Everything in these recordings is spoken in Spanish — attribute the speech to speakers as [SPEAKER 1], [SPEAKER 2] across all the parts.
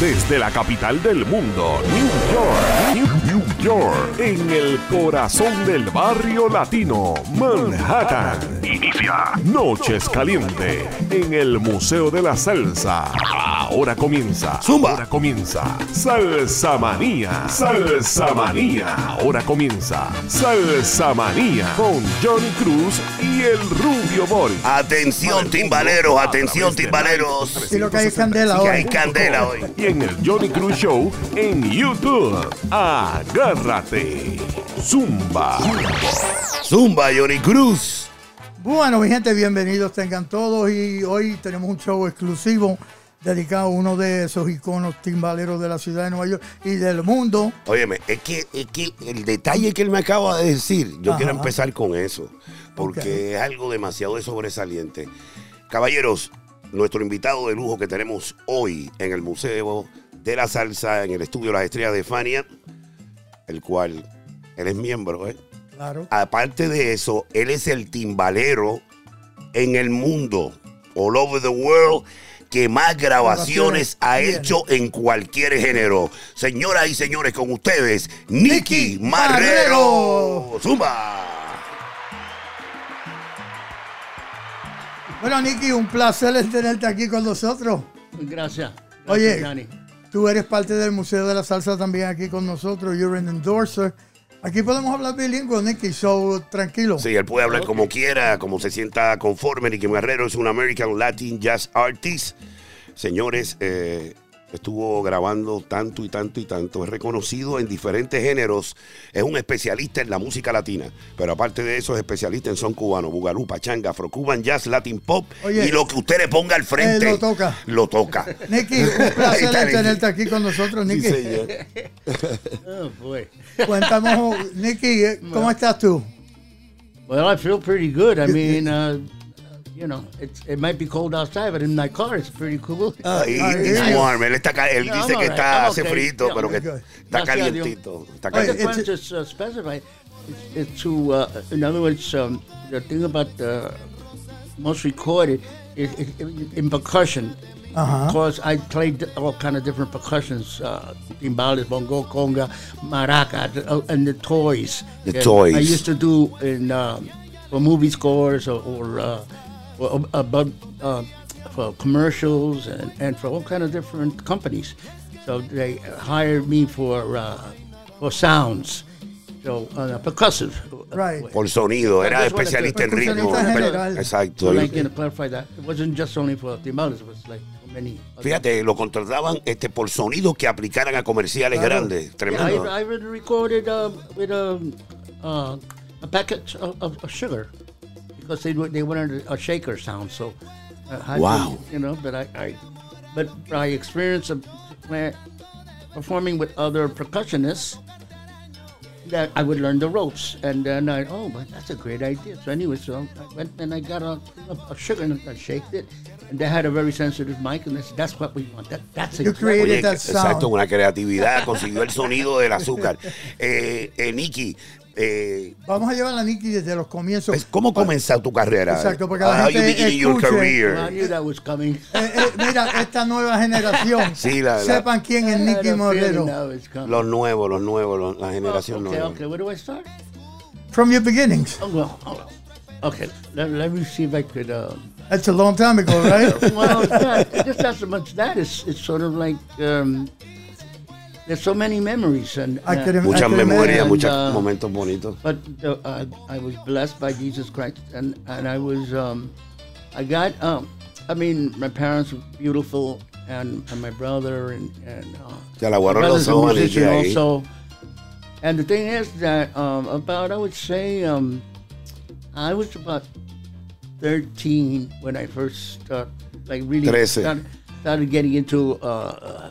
[SPEAKER 1] Desde la capital del mundo, New York, York, en el corazón del barrio latino, Manhattan. Inicia Noches Caliente en el Museo de la Salsa. Ahora comienza.
[SPEAKER 2] Zumba.
[SPEAKER 1] Ahora comienza. Salsa Manía. Salsa Manía. Ahora comienza. Salsa Manía con Johnny Cruz y el Rubio Boris.
[SPEAKER 2] Atención, timbaleros, atención, timbaleros.
[SPEAKER 3] Sí, lo que hay es candela hoy.
[SPEAKER 2] hay candela hoy.
[SPEAKER 1] Y en el Johnny Cruz Show en YouTube. Agárrate. Zumba.
[SPEAKER 2] Zumba, Johnny Cruz.
[SPEAKER 3] Bueno, mi gente, bienvenidos tengan todos y hoy tenemos un show exclusivo dedicado a uno de esos iconos timbaleros de la ciudad de Nueva York y del mundo.
[SPEAKER 2] Óyeme, es que, es que el detalle que él me acaba de decir, yo
[SPEAKER 3] Ajá.
[SPEAKER 2] quiero empezar con eso, porque es algo demasiado sobresaliente. Caballeros, nuestro invitado de lujo que tenemos hoy en el Museo de la Salsa, en el estudio Las Estrellas de Fania, el cual él es miembro, ¿eh?
[SPEAKER 3] Claro.
[SPEAKER 2] Aparte de eso, él es el timbalero en el mundo, all over the world, que más grabaciones ha hecho en cualquier género. Señoras y señores, con ustedes, Nicky Marrero. Zumba.
[SPEAKER 3] Bueno, Nicky, un placer tenerte aquí con nosotros.
[SPEAKER 4] Gracias. Gracias,
[SPEAKER 3] Oye,
[SPEAKER 4] Johnny.
[SPEAKER 3] Tú eres parte del Museo de la Salsa también aquí con nosotros. You're an endorser. Aquí podemos hablar bilingüe, Nicky, so tranquilo.
[SPEAKER 2] Sí, él puede hablar como quiera, como se sienta conforme. Nicky Marrero es un American Latin Jazz Artist. Señores, eh, estuvo grabando tanto y tanto y tanto. Es reconocido en diferentes géneros. Es un especialista en la música latina. Pero aparte de eso, es especialista en son cubano, bugalú, pachanga, afro-cuban, jazz, latin pop.
[SPEAKER 3] Oye,
[SPEAKER 2] y lo que usted le ponga al frente.
[SPEAKER 3] eh, lo toca.
[SPEAKER 2] Lo toca.
[SPEAKER 3] Nicky, un placer tenerte aquí con nosotros,
[SPEAKER 2] Sí,
[SPEAKER 3] Nicky.
[SPEAKER 2] señor.
[SPEAKER 4] Oh, boy.
[SPEAKER 3] Cuéntanos, Nicky, ¿cómo estás tú?
[SPEAKER 4] Well, I feel pretty good. I mean, uh, you know, it's, it might be cold outside, but in my car it's pretty cool.
[SPEAKER 2] Ay,
[SPEAKER 3] Ay,
[SPEAKER 2] it's
[SPEAKER 3] Dios.
[SPEAKER 2] warm. Él, está, ca- él
[SPEAKER 4] No,
[SPEAKER 2] dice
[SPEAKER 4] I'm
[SPEAKER 2] que
[SPEAKER 4] all right.
[SPEAKER 2] está,
[SPEAKER 4] I'm
[SPEAKER 2] hace
[SPEAKER 4] okay.
[SPEAKER 2] frito,
[SPEAKER 4] Yeah,
[SPEAKER 2] pero que
[SPEAKER 3] good.
[SPEAKER 2] está
[SPEAKER 4] Gracias a Dios.
[SPEAKER 2] calientito. Está
[SPEAKER 3] Oye,
[SPEAKER 4] I just
[SPEAKER 2] calientito.
[SPEAKER 4] want to uh, specify, it's, it's to, uh, in other words, um, the thing about the most recorded is, is in percussion.
[SPEAKER 3] Uh-huh.
[SPEAKER 4] Because I played all kind of different percussions, uh, timbales, bongo, conga, maraca, uh, and the toys.
[SPEAKER 2] The
[SPEAKER 4] that
[SPEAKER 2] toys.
[SPEAKER 4] I used to do in um, for movie scores or, or uh, or about uh, for commercials and, and for all kind of different companies. So they hired me for uh, for sounds, so uh, percussive.
[SPEAKER 3] Right.
[SPEAKER 2] Por sonido, era especialista en ritmo.
[SPEAKER 3] General.
[SPEAKER 2] Exacto.
[SPEAKER 4] So like, you know, clarify that it wasn't just only for timbales; it was like for many.
[SPEAKER 2] Fíjate, lo contrataban este, por sonidos que aplicaran a comerciales
[SPEAKER 3] Claro.
[SPEAKER 2] grandes.
[SPEAKER 4] Yeah, I,
[SPEAKER 2] Tremendo.
[SPEAKER 4] I recorded uh, with a, uh, a packet of, of sugar because they wa- they wanted a shaker sound. So, uh, I
[SPEAKER 2] Wow.
[SPEAKER 4] you know, but I, I but by experience of performing with other percussionists, that I would learn the ropes, and then I oh, but that's a great idea. So anyway, so I went and I got a, a, a sugar and I shaked it, and they had a very sensitive mic, and they said, that's what we want. That that's
[SPEAKER 3] You
[SPEAKER 4] exactly-
[SPEAKER 3] created
[SPEAKER 2] Oye,
[SPEAKER 3] that
[SPEAKER 2] exacto, una creatividad, consiguió el sonido del azúcar. Eh, eh, Nicky, eh,
[SPEAKER 3] Vamos a llevar a Nicky desde los comienzos.
[SPEAKER 2] pues, ¿cómo comenzó tu carrera?
[SPEAKER 3] Exacto, porque la gente
[SPEAKER 2] beginning your
[SPEAKER 3] escuche.
[SPEAKER 2] career?
[SPEAKER 4] Well, I knew that was coming.
[SPEAKER 3] Eh, eh, mira, esta nueva generación,
[SPEAKER 2] Sí, la- la-
[SPEAKER 3] sepan quién es Nicky
[SPEAKER 4] coming.
[SPEAKER 2] Los nuevos, los nuevos, los- la generación
[SPEAKER 4] okay,
[SPEAKER 2] nueva.
[SPEAKER 4] okay. Where do I start?
[SPEAKER 3] From your beginnings.
[SPEAKER 4] Oh, well, oh, okay. Let, let me see if I could. Um,
[SPEAKER 3] That's a long time ago, right?
[SPEAKER 4] well, it's not, it's just not so much that. It's, it's sort of like um, there's so many memories and.
[SPEAKER 3] I
[SPEAKER 4] uh,
[SPEAKER 3] could im-
[SPEAKER 2] Muchas
[SPEAKER 3] I could
[SPEAKER 2] memorias,
[SPEAKER 3] imagine.
[SPEAKER 2] muchos
[SPEAKER 4] uh,
[SPEAKER 2] momentos bonitos.
[SPEAKER 4] But uh, I, I was blessed by Jesus Christ, and and I was um, I got um, I mean my parents were beautiful, and, and my brother and and uh,
[SPEAKER 2] Se le
[SPEAKER 4] brother's
[SPEAKER 2] los
[SPEAKER 4] a musician also. And the thing is that um, about I would say um, I was about thirteen when I first start, like really started, started getting into uh, uh,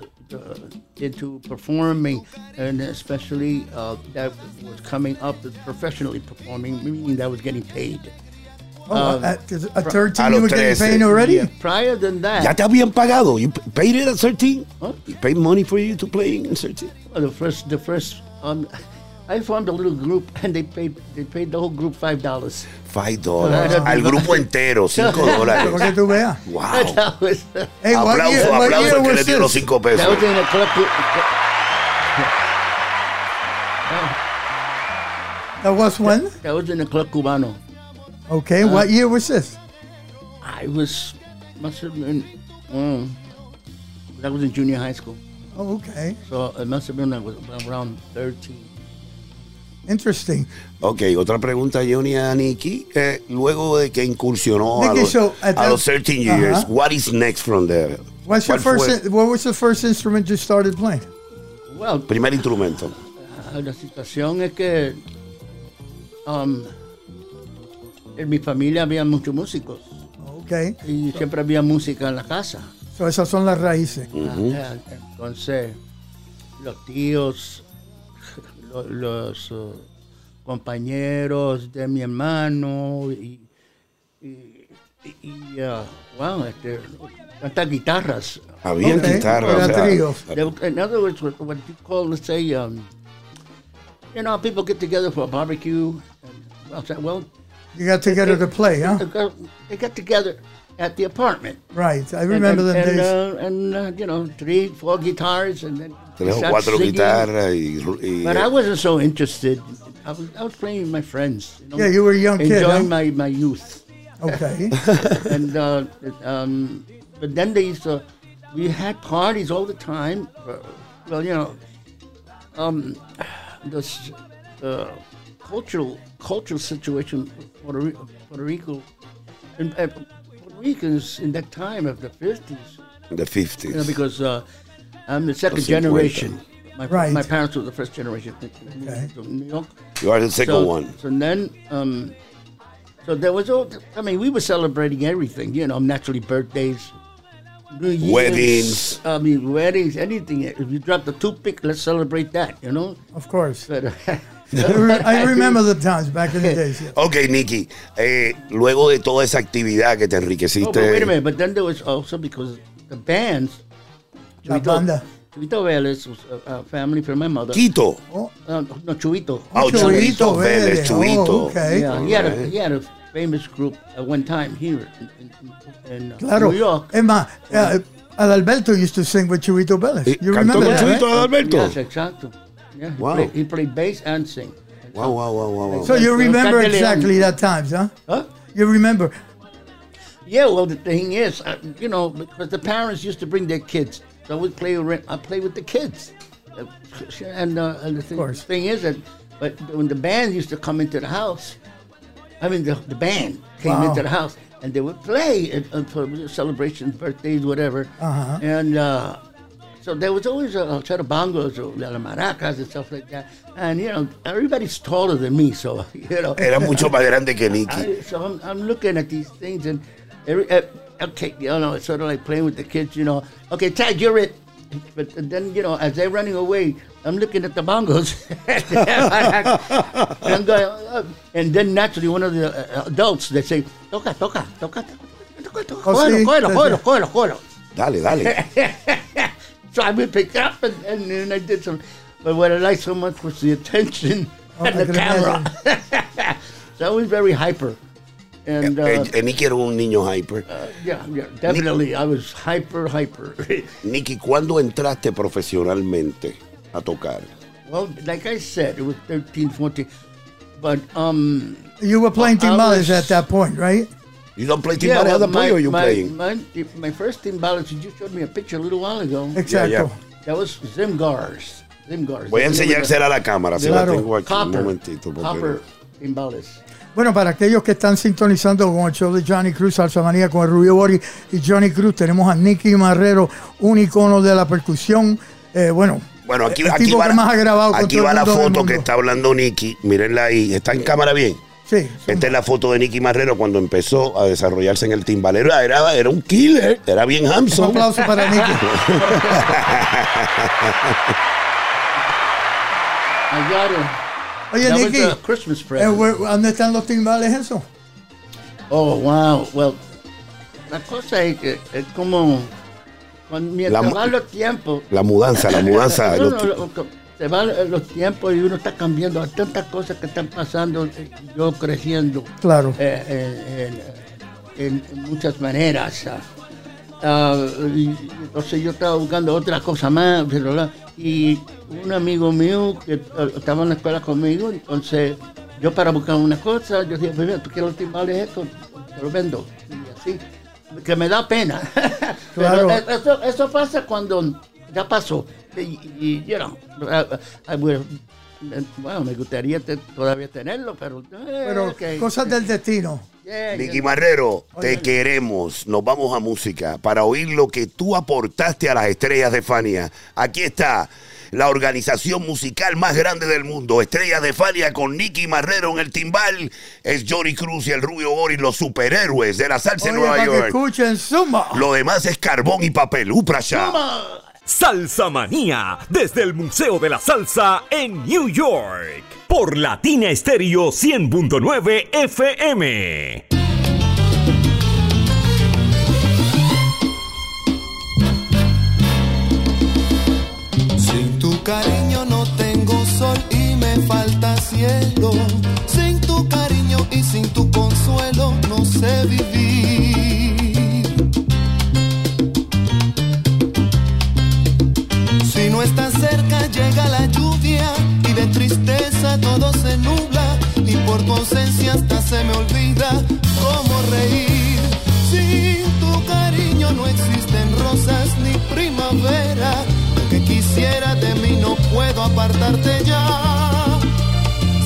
[SPEAKER 4] into performing, and especially uh, that was coming up as professionally performing, meaning that I was getting paid.
[SPEAKER 3] Oh,
[SPEAKER 4] Um,
[SPEAKER 3] at, at
[SPEAKER 2] a
[SPEAKER 3] 13 you were getting paid already?
[SPEAKER 4] Yeah, prior than that,
[SPEAKER 2] Ya te habían pagado. You paid it at 13?
[SPEAKER 4] Huh?
[SPEAKER 2] You paid money for you to play in 13?
[SPEAKER 4] Well, the first, the first, um, I formed a little group, and they paid they paid the whole group five dollars.
[SPEAKER 2] Five dollars. Al grupo entero, cinco dólares.
[SPEAKER 3] Para que tú veas.
[SPEAKER 2] Wow.
[SPEAKER 4] That was
[SPEAKER 3] Hey, what
[SPEAKER 2] aplauso,
[SPEAKER 3] year, what
[SPEAKER 2] aplauso
[SPEAKER 3] year
[SPEAKER 2] al que le
[SPEAKER 3] was
[SPEAKER 2] dio los
[SPEAKER 3] this?
[SPEAKER 2] cinco
[SPEAKER 4] that
[SPEAKER 2] pesos.
[SPEAKER 4] was in a club.
[SPEAKER 3] That was when?
[SPEAKER 4] That was in a club cubano.
[SPEAKER 3] Okay,
[SPEAKER 4] Uh,
[SPEAKER 3] what year was this?
[SPEAKER 4] I was must have been. Um, that was in junior high school,
[SPEAKER 3] Oh, okay.
[SPEAKER 4] so it must have been I was around thirteen.
[SPEAKER 3] Interesting.
[SPEAKER 2] Ok, otra pregunta, Johnny, a Nicky. Eh, luego de que incursionó a los,
[SPEAKER 3] so at
[SPEAKER 2] a
[SPEAKER 3] that-
[SPEAKER 2] los 13 years,
[SPEAKER 3] Ajá.
[SPEAKER 2] what is next from there?
[SPEAKER 3] What's your
[SPEAKER 2] ¿Cuál
[SPEAKER 3] first?
[SPEAKER 2] fue
[SPEAKER 3] What was the first instrument you started playing?
[SPEAKER 4] Well,
[SPEAKER 2] primer instrumento?
[SPEAKER 4] Ah, La situación es que um, en mi familia había muchos músicos
[SPEAKER 3] Okay,
[SPEAKER 4] y siempre había música en la casa.
[SPEAKER 3] so esas son las raíces.
[SPEAKER 4] Ah, Entonces, los tíos, los, uh, compañeros de mi hermano y, y, y, uh, wow, este, tantas guitarras.
[SPEAKER 2] Había
[SPEAKER 3] Ok,
[SPEAKER 2] guitarra. o
[SPEAKER 3] era
[SPEAKER 2] sea,
[SPEAKER 3] tríos.
[SPEAKER 4] They- In other words, what, what you call, let's say, um, you know, people get together for a barbecue. And, well, say, well,
[SPEAKER 3] You got together to play, huh?
[SPEAKER 4] they got- they got together at the apartment.
[SPEAKER 3] Right. I remember
[SPEAKER 4] and,
[SPEAKER 3] them
[SPEAKER 4] and,
[SPEAKER 3] days.
[SPEAKER 4] uh, and uh, you know, three, four guitars, and then
[SPEAKER 2] Tres o
[SPEAKER 4] start
[SPEAKER 2] cuatro
[SPEAKER 4] singing.
[SPEAKER 2] guitarras y, y-
[SPEAKER 4] But I wasn't so interested. I was, I was playing with my friends. You know,
[SPEAKER 3] Yeah, you were a young kid,
[SPEAKER 4] enjoying
[SPEAKER 3] huh?
[SPEAKER 4] my, my youth.
[SPEAKER 3] Okay.
[SPEAKER 4] and uh, um, but then they used to, we had parties all the time. Uh, well, you know, um, this uh, cultural cultural situation of Puerto, Ri- Puerto Rico, and uh, Puerto Ricans in that time of the fifties,
[SPEAKER 2] the 50s.
[SPEAKER 4] you know, because uh, I'm the second generation. My,
[SPEAKER 3] Right.
[SPEAKER 4] my parents were the first generation
[SPEAKER 3] Okay.
[SPEAKER 4] from New York.
[SPEAKER 2] you are the second
[SPEAKER 4] so,
[SPEAKER 2] one.
[SPEAKER 4] So then, um, so there was all. I mean, we were celebrating everything. You know, naturally birthdays, New Year's,
[SPEAKER 2] Weddings.
[SPEAKER 4] I mean, weddings, anything. If you drop the toothpick, let's celebrate that. You know.
[SPEAKER 3] Of course.
[SPEAKER 4] But,
[SPEAKER 3] I I remember the times back in the days. yeah.
[SPEAKER 2] Ok, Nikki. eh, luego de toda esa actividad que te
[SPEAKER 4] Oh,
[SPEAKER 2] enriqueciste.
[SPEAKER 4] but wait a minute. But then there was also because the bands.
[SPEAKER 3] La banda.
[SPEAKER 4] Chuito Vélez was a, a family from my mother.
[SPEAKER 2] Quito.
[SPEAKER 3] Oh,
[SPEAKER 4] Uh, no, Chuito.
[SPEAKER 2] Oh, Chuito Vélez,
[SPEAKER 3] Vélez.
[SPEAKER 2] Chuito.
[SPEAKER 3] Oh, okay.
[SPEAKER 4] Yeah, he had, a, he had a famous group at one time here in, in, in uh,
[SPEAKER 3] Claro.
[SPEAKER 4] New York.
[SPEAKER 3] Es más, uh, Adalberto used to sing with Chubito Vélez.
[SPEAKER 2] Eh,
[SPEAKER 3] You
[SPEAKER 2] cantó
[SPEAKER 3] remember
[SPEAKER 2] con
[SPEAKER 3] that,
[SPEAKER 2] Chuito
[SPEAKER 3] right?
[SPEAKER 2] Adalberto.
[SPEAKER 4] Yes, exacto. Yeah, he,
[SPEAKER 2] Wow.
[SPEAKER 4] played, he played bass and sing.
[SPEAKER 2] Wow, wow, wow, wow, wow.
[SPEAKER 3] So you remember exactly that times, huh?
[SPEAKER 4] Huh?
[SPEAKER 3] You remember.
[SPEAKER 4] Yeah, well, the thing is, uh, you know, because the parents used to bring their kids, so we play. ar- I play with the kids, Uh, and, uh, and the thing,
[SPEAKER 3] course.
[SPEAKER 4] thing is that, but when the band used to come into the house, I mean, the, the band came
[SPEAKER 3] Wow.
[SPEAKER 4] into the house and they would play at, uh, for celebrations, birthdays, whatever,
[SPEAKER 3] Uh-huh.
[SPEAKER 4] and. Uh, so there was always a, a set of bongos or la maracas and stuff like that. And, you know, everybody's taller than me, so, you know.
[SPEAKER 2] Era mucho más grande que Nicky.
[SPEAKER 4] I, so I'm, I'm looking at these things and every uh, okay, you know, it's sort of like playing with the kids, you know. Okay, Tag, you're it. But then you know, as they're running away, I'm looking at the bongos, and I'm going, uh, and then naturally one of the uh, adults they say, toca, toca, toca, toca, toca,
[SPEAKER 3] Oh,
[SPEAKER 4] cógelo,
[SPEAKER 3] sí,
[SPEAKER 4] cógelo,
[SPEAKER 3] sí,
[SPEAKER 4] cógelo,
[SPEAKER 3] sí.
[SPEAKER 4] cógelo, cógelo.
[SPEAKER 2] Dale, dale.
[SPEAKER 4] So I would pick up and, and, and I did some. But what I liked so much was the attention
[SPEAKER 3] Oh,
[SPEAKER 4] and
[SPEAKER 3] I
[SPEAKER 4] the camera. so I was very hyper. And uh,
[SPEAKER 2] Eh, eh, Nicky era un niño hyper.
[SPEAKER 4] yeah, yeah, definitely. I was hyper, hyper.
[SPEAKER 2] Nicky, ¿cuándo entraste profesionalmente a tocar?
[SPEAKER 4] well, like I said, it was 13, 14. But, um,
[SPEAKER 3] You were playing timbales at that point, right?
[SPEAKER 2] You don't play
[SPEAKER 4] yeah,
[SPEAKER 2] timbales
[SPEAKER 4] well,
[SPEAKER 2] at that point or you
[SPEAKER 4] my,
[SPEAKER 2] playing?
[SPEAKER 4] my, my first timbales, you just showed me a picture a little while ago.
[SPEAKER 3] Exacto.
[SPEAKER 2] yeah.
[SPEAKER 4] That was Zimgars. Zimgars.
[SPEAKER 2] Voy a enseñársela a la cámara, si
[SPEAKER 3] Claro.
[SPEAKER 2] la tengo aquí un
[SPEAKER 4] Copper.
[SPEAKER 2] momentito. porque-
[SPEAKER 4] Copper timbales.
[SPEAKER 3] Bueno, para aquellos que están sintonizando con el show de Johnny Cruz, Salsa Manía con el Rubio Bori y Johnny Cruz, tenemos a Nicky Marrero, un icono de la percusión. Eh, bueno,
[SPEAKER 2] Bueno, aquí,
[SPEAKER 3] el
[SPEAKER 2] aquí va,
[SPEAKER 3] que más ha grabado con
[SPEAKER 2] aquí
[SPEAKER 3] todo
[SPEAKER 2] va
[SPEAKER 3] el
[SPEAKER 2] la foto que está hablando Nicky. Mírenla ahí. ¿Está en cámara bien?
[SPEAKER 3] Sí,
[SPEAKER 2] Esta es la foto de Nicky Marrero cuando empezó a desarrollarse en el timbalero. Era, era un killer, era bien
[SPEAKER 3] un
[SPEAKER 2] Hamson.
[SPEAKER 3] aplauso para Nicky. Oye, Nicky, eh, ¿dónde están los timbales eso?
[SPEAKER 4] Oh, wow. Well, la cosa es que es como cuando, mientras
[SPEAKER 2] La mu-
[SPEAKER 4] van los tiempos.
[SPEAKER 2] La mudanza, la mudanza.
[SPEAKER 4] No,
[SPEAKER 2] los-
[SPEAKER 4] no, lo- se van los tiempos y uno está cambiando, hay tantas cosas que están pasando, eh, yo creciendo
[SPEAKER 3] Claro.
[SPEAKER 4] eh, en, en- en muchas maneras. Entonces yo estaba buscando otra cosa más, pero la- y un amigo mío que estaba en la escuela conmigo, entonces yo para buscar una cosa, yo dije, "Pues mira, tú quieres los timbales estos, te los vendo. Y así, que me da pena.
[SPEAKER 3] Claro.
[SPEAKER 4] Pero eso, eso pasa cuando ya pasó. Y, y, you know, I- I would- bueno, me gustaría te- todavía tenerlo, pero... eh,
[SPEAKER 3] Pero cosas del destino.
[SPEAKER 4] Yeah,
[SPEAKER 2] Nicky
[SPEAKER 4] yeah.
[SPEAKER 2] Marrero,
[SPEAKER 3] Oye.
[SPEAKER 2] te queremos. Nos vamos a música para oír lo que tú aportaste a las estrellas de Fania. Aquí está la organización musical más grande del mundo, Estrellas de Fania con Nicky Marrero en el timbal. Es Johnny Cruz y el Rubio Gori, los superhéroes de la salsa en Nueva
[SPEAKER 3] para que
[SPEAKER 2] York.
[SPEAKER 3] escuchen Suma.
[SPEAKER 2] Lo demás es carbón y papel. Uprasha.
[SPEAKER 5] Salsa Manía, desde el Museo de la Salsa en New York, por Latina Estéreo 100.9 FM.
[SPEAKER 6] Sin tu cariño no tengo sol y me falta cielo. Sin tu cariño y sin tu consuelo no sé vivir. Si no estás cerca llega la lluvia y de tristeza todo se nubla y por tu ausencia hasta se me olvida cómo reír. Sin tu cariño no existen rosas ni primavera. Lo que quisiera de mí no puedo apartarte ya.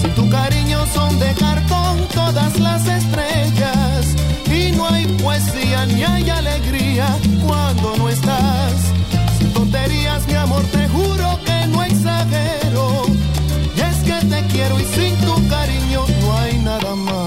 [SPEAKER 6] Sin tu cariño son de cartón todas las estrellas y no hay poesía ni hay alegría cuando no estás. Sin tonterías, mi amor, te juro que no exagero. Quiero y sin tu cariño no hay nada más.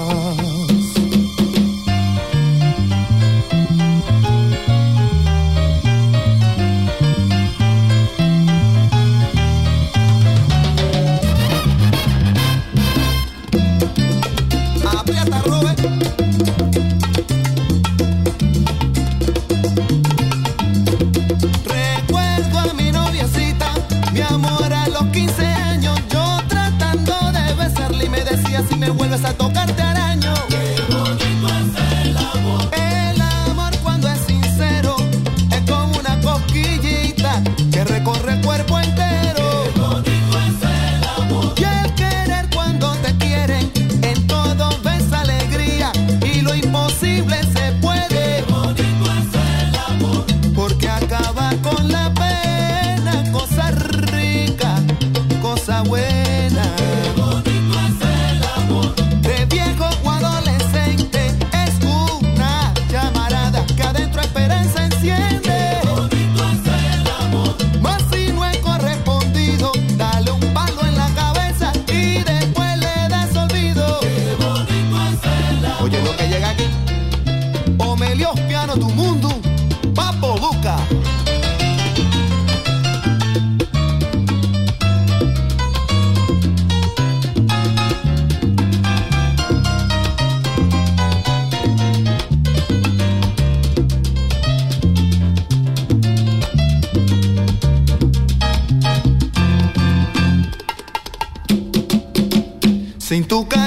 [SPEAKER 6] Tu cariño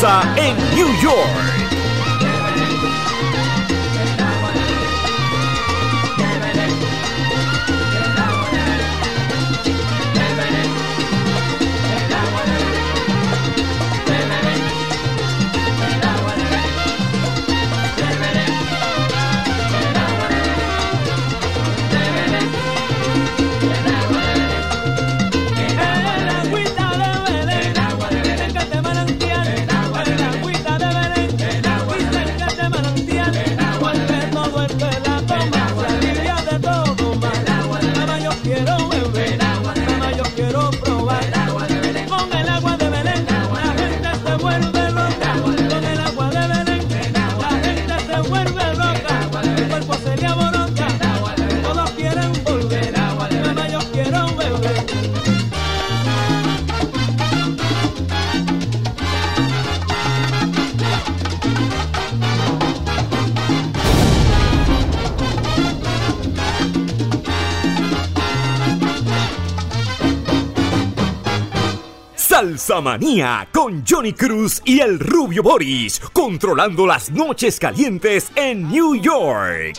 [SPEAKER 6] Essa
[SPEAKER 7] Con
[SPEAKER 5] Johnny Cruz y el rubio Boris, controlando las noches calientes en New York.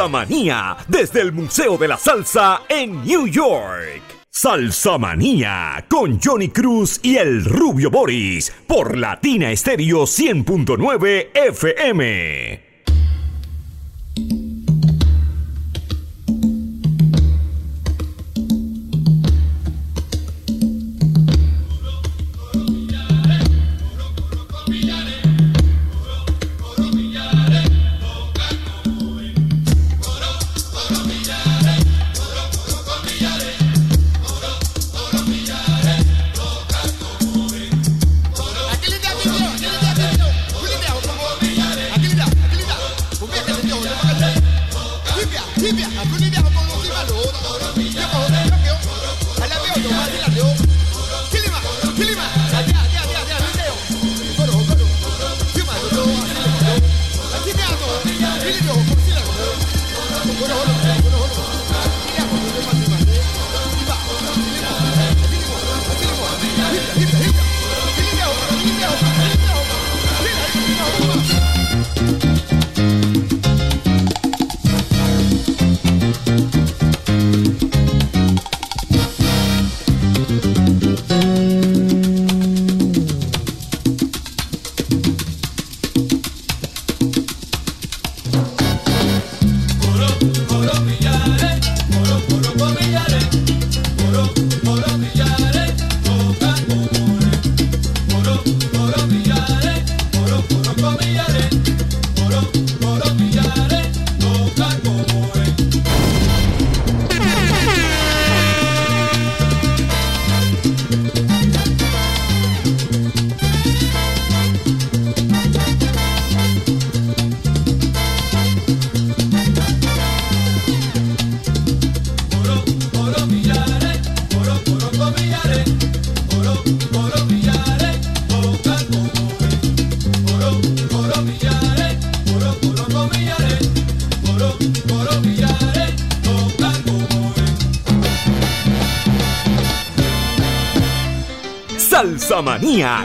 [SPEAKER 8] Salsa Manía desde el Museo de la Salsa en New York. Salsa Manía con Johnny Cruz y el Rubio Boris por Latina Estéreo 100.9 FM.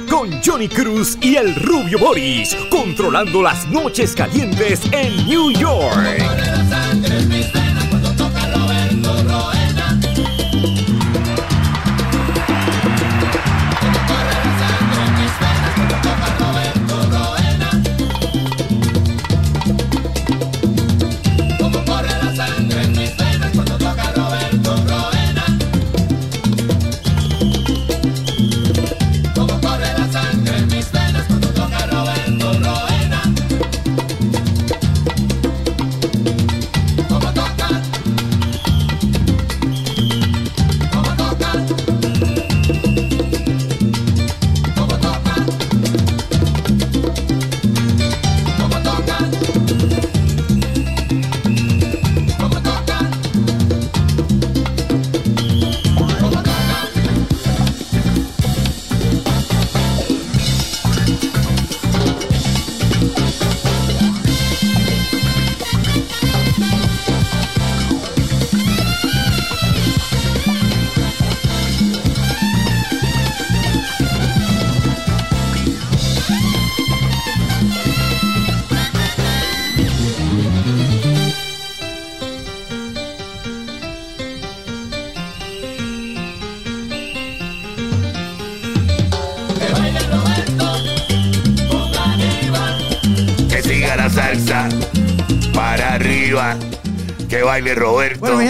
[SPEAKER 8] Con Johnny Cruz y el Rubio Boris, controlando las noches calientes en New York.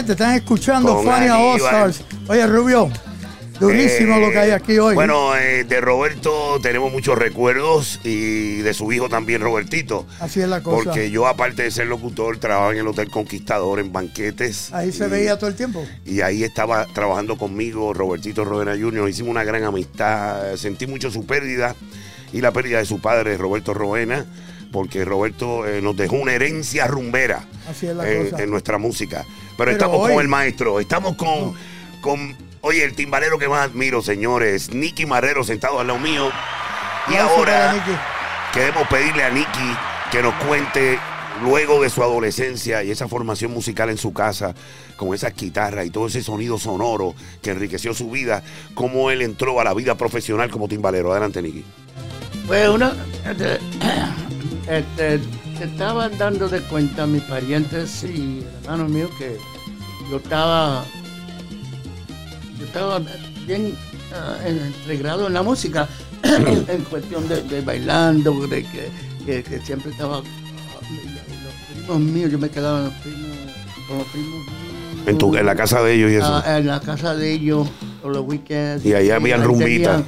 [SPEAKER 3] Gente, están escuchando Fania All. Stars. Oye, Rubio, durísimo
[SPEAKER 2] Eh,
[SPEAKER 3] lo que hay aquí hoy.
[SPEAKER 2] Bueno, eh, de Roberto tenemos muchos recuerdos y de su hijo también, Robertito.
[SPEAKER 3] Así es la cosa.
[SPEAKER 2] Porque yo, aparte de ser locutor, trabajaba en el Hotel Conquistador en banquetes.
[SPEAKER 3] Ahí se
[SPEAKER 2] y-
[SPEAKER 3] veía todo el tiempo.
[SPEAKER 2] Y ahí estaba trabajando conmigo Robertito Rodena Jr. Hicimos una gran amistad. Sentí mucho su pérdida y la pérdida de su padre, Roberto Roena, porque Roberto eh, nos dejó una herencia rumbera
[SPEAKER 3] Así es la
[SPEAKER 2] en,
[SPEAKER 3] cosa.
[SPEAKER 2] en nuestra música. Pero,
[SPEAKER 3] Pero
[SPEAKER 2] estamos
[SPEAKER 3] hoy-
[SPEAKER 2] con el maestro, estamos con, con, oye, el timbalero que más admiro, señores, Nicky Marrero sentado al lado mío. Y ahora queremos pedirle a Nicky que nos cuente luego de su adolescencia y esa formación musical en su casa, con esas guitarras y todo ese sonido sonoro que enriqueció su vida, cómo él entró a la vida profesional como timbalero. Adelante, Nicky.
[SPEAKER 4] Pues uno, este, se estaban dando de cuenta mis parientes y el hermano mío que yo estaba yo estaba bien integrado en la música en cuestión de, de bailando de que, que- que siempre estaba los primos míos yo me quedaba en los primos con los primos míos
[SPEAKER 2] En, tu, en la casa de ellos y eso.
[SPEAKER 4] Ah, en la casa de ellos por los weekends.
[SPEAKER 2] Y ahí habían rumbitas.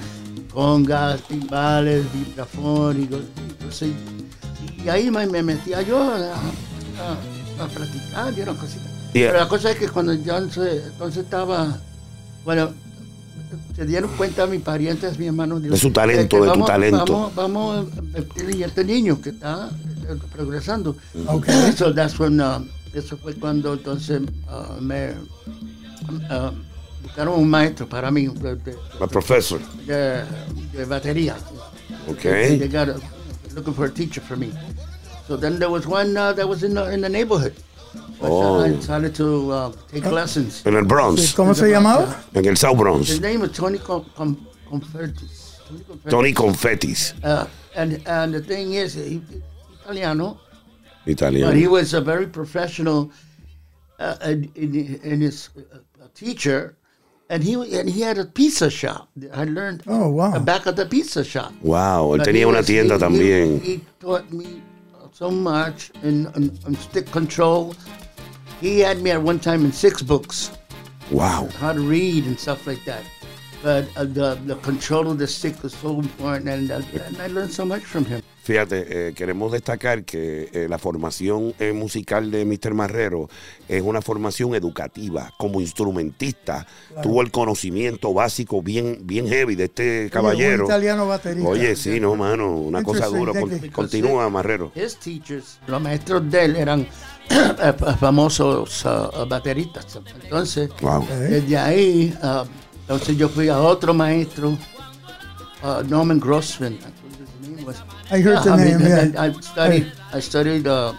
[SPEAKER 4] Congas, timbales, vibrafónicos. Entonces, y ahí me, me metía yo a, a- a practicar y eran cositas. Pero la cosa es que cuando yo entonces, entonces estaba, bueno, se dieron cuenta mis parientes, mis hermanos.
[SPEAKER 2] De su talento,
[SPEAKER 4] que
[SPEAKER 2] de tu talento.
[SPEAKER 4] Vamos, vamos a invertir en este niño que está eh, progresando.
[SPEAKER 3] Ok.
[SPEAKER 4] So that's when, uh, eso fue cuando entonces uh, me uh, buscaron un maestro para mí de, de- de- de batería.
[SPEAKER 2] Ok.
[SPEAKER 4] They got a, looking for a teacher for me. So then there was one uh, that was in the, in the neighborhood. So
[SPEAKER 2] Oh.
[SPEAKER 4] I decided to uh, take lessons.
[SPEAKER 2] En el Bronx.
[SPEAKER 3] ¿Cómo se llamaba?
[SPEAKER 2] En el South
[SPEAKER 4] His name is Tony Com- Com- Confertis. Tony Confertis.
[SPEAKER 2] Confettis.
[SPEAKER 4] Uh, and, and the thing is, he, Italiano,
[SPEAKER 2] Italiano.
[SPEAKER 4] But he was a very professional uh, in, in, in his uh, teacher, and he and he had a pizza shop. I learned
[SPEAKER 3] Oh, wow.
[SPEAKER 4] back at the pizza shop.
[SPEAKER 2] Wow, él tenía
[SPEAKER 4] he
[SPEAKER 2] una tienda
[SPEAKER 4] he-
[SPEAKER 2] también.
[SPEAKER 4] He, he taught me so much in, in, in stick control. He had me at one time in six books,
[SPEAKER 2] Wow.
[SPEAKER 4] how to read and stuff like that. But uh, the the control of the stick was so important, and, uh, and I learned so much from him.
[SPEAKER 2] Fíjate, eh, queremos destacar que eh, la formación eh, musical de Mr. Marrero es una formación educativa. Como instrumentista, tuvo el conocimiento básico bien, bien heavy de este
[SPEAKER 3] Un
[SPEAKER 2] caballero.
[SPEAKER 3] italiano baterista.
[SPEAKER 2] Oye, sí, no, mano, una cosa
[SPEAKER 3] Interesting,
[SPEAKER 2] dura. continúa, Marrero.
[SPEAKER 4] His teachers, los maestros de él eran eh, famosos uh, bateristas. Entonces,
[SPEAKER 2] Wow.
[SPEAKER 4] desde ahí, uh, entonces yo fui a otro maestro, uh, Norman Grossman. I think his name was.
[SPEAKER 3] I heard the
[SPEAKER 4] I mean,
[SPEAKER 3] name, yeah.
[SPEAKER 4] I studied, I studied uh,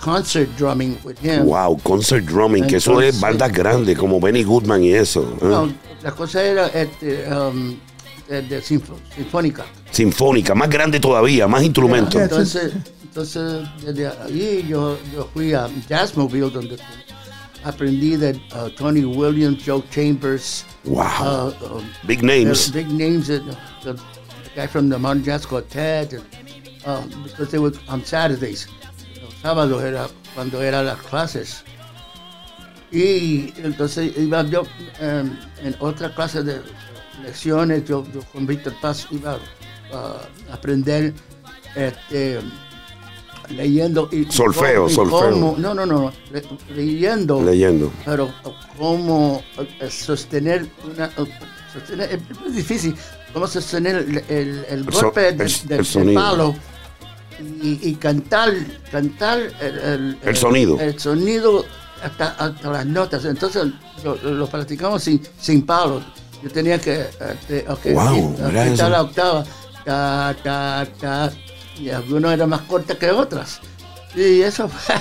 [SPEAKER 4] concert drumming with him.
[SPEAKER 2] Wow, concert drumming, que eso es bandas grandes como Benny Goodman y eso. ¿eh?
[SPEAKER 4] No, la cosa era este, um, de, sinfónica.
[SPEAKER 2] Sinfónica, más grande todavía, más instrumentos.
[SPEAKER 3] Yeah.
[SPEAKER 4] Entonces, entonces desde ahí yo, yo fui a Jazzmobile donde aprendí de uh, Tony Williams, Joe Chambers,
[SPEAKER 2] Wow.
[SPEAKER 4] uh, um,
[SPEAKER 2] Big names.
[SPEAKER 4] the big names, that, the, guy from the Modern Jazz Quartet, and, um, because they were on Saturdays. Los sábados era cuando eran las clases. Y entonces iba yo em, en otra clase de lecciones, yo, yo con Víctor Paz iba a aprender este, leyendo y
[SPEAKER 2] Solfeo,
[SPEAKER 4] y
[SPEAKER 2] solfeo.
[SPEAKER 4] no, no, no, le- leyendo.
[SPEAKER 2] Leyendo.
[SPEAKER 4] pero cómo eh, sostener una eh, sostener, es difícil. Cómo sostener el, el- el
[SPEAKER 2] El so-
[SPEAKER 4] golpe
[SPEAKER 2] el-
[SPEAKER 4] del- palo y, y cantar cantar el,
[SPEAKER 2] sonido.
[SPEAKER 4] el sonido hasta, hasta las notas. Entonces lo, lo practicamos sin, sin palo yo tenía que este, ok,
[SPEAKER 2] Wow,
[SPEAKER 4] la octava. Ta, ta, ta, y algunas eran más cortas que otras y eso fue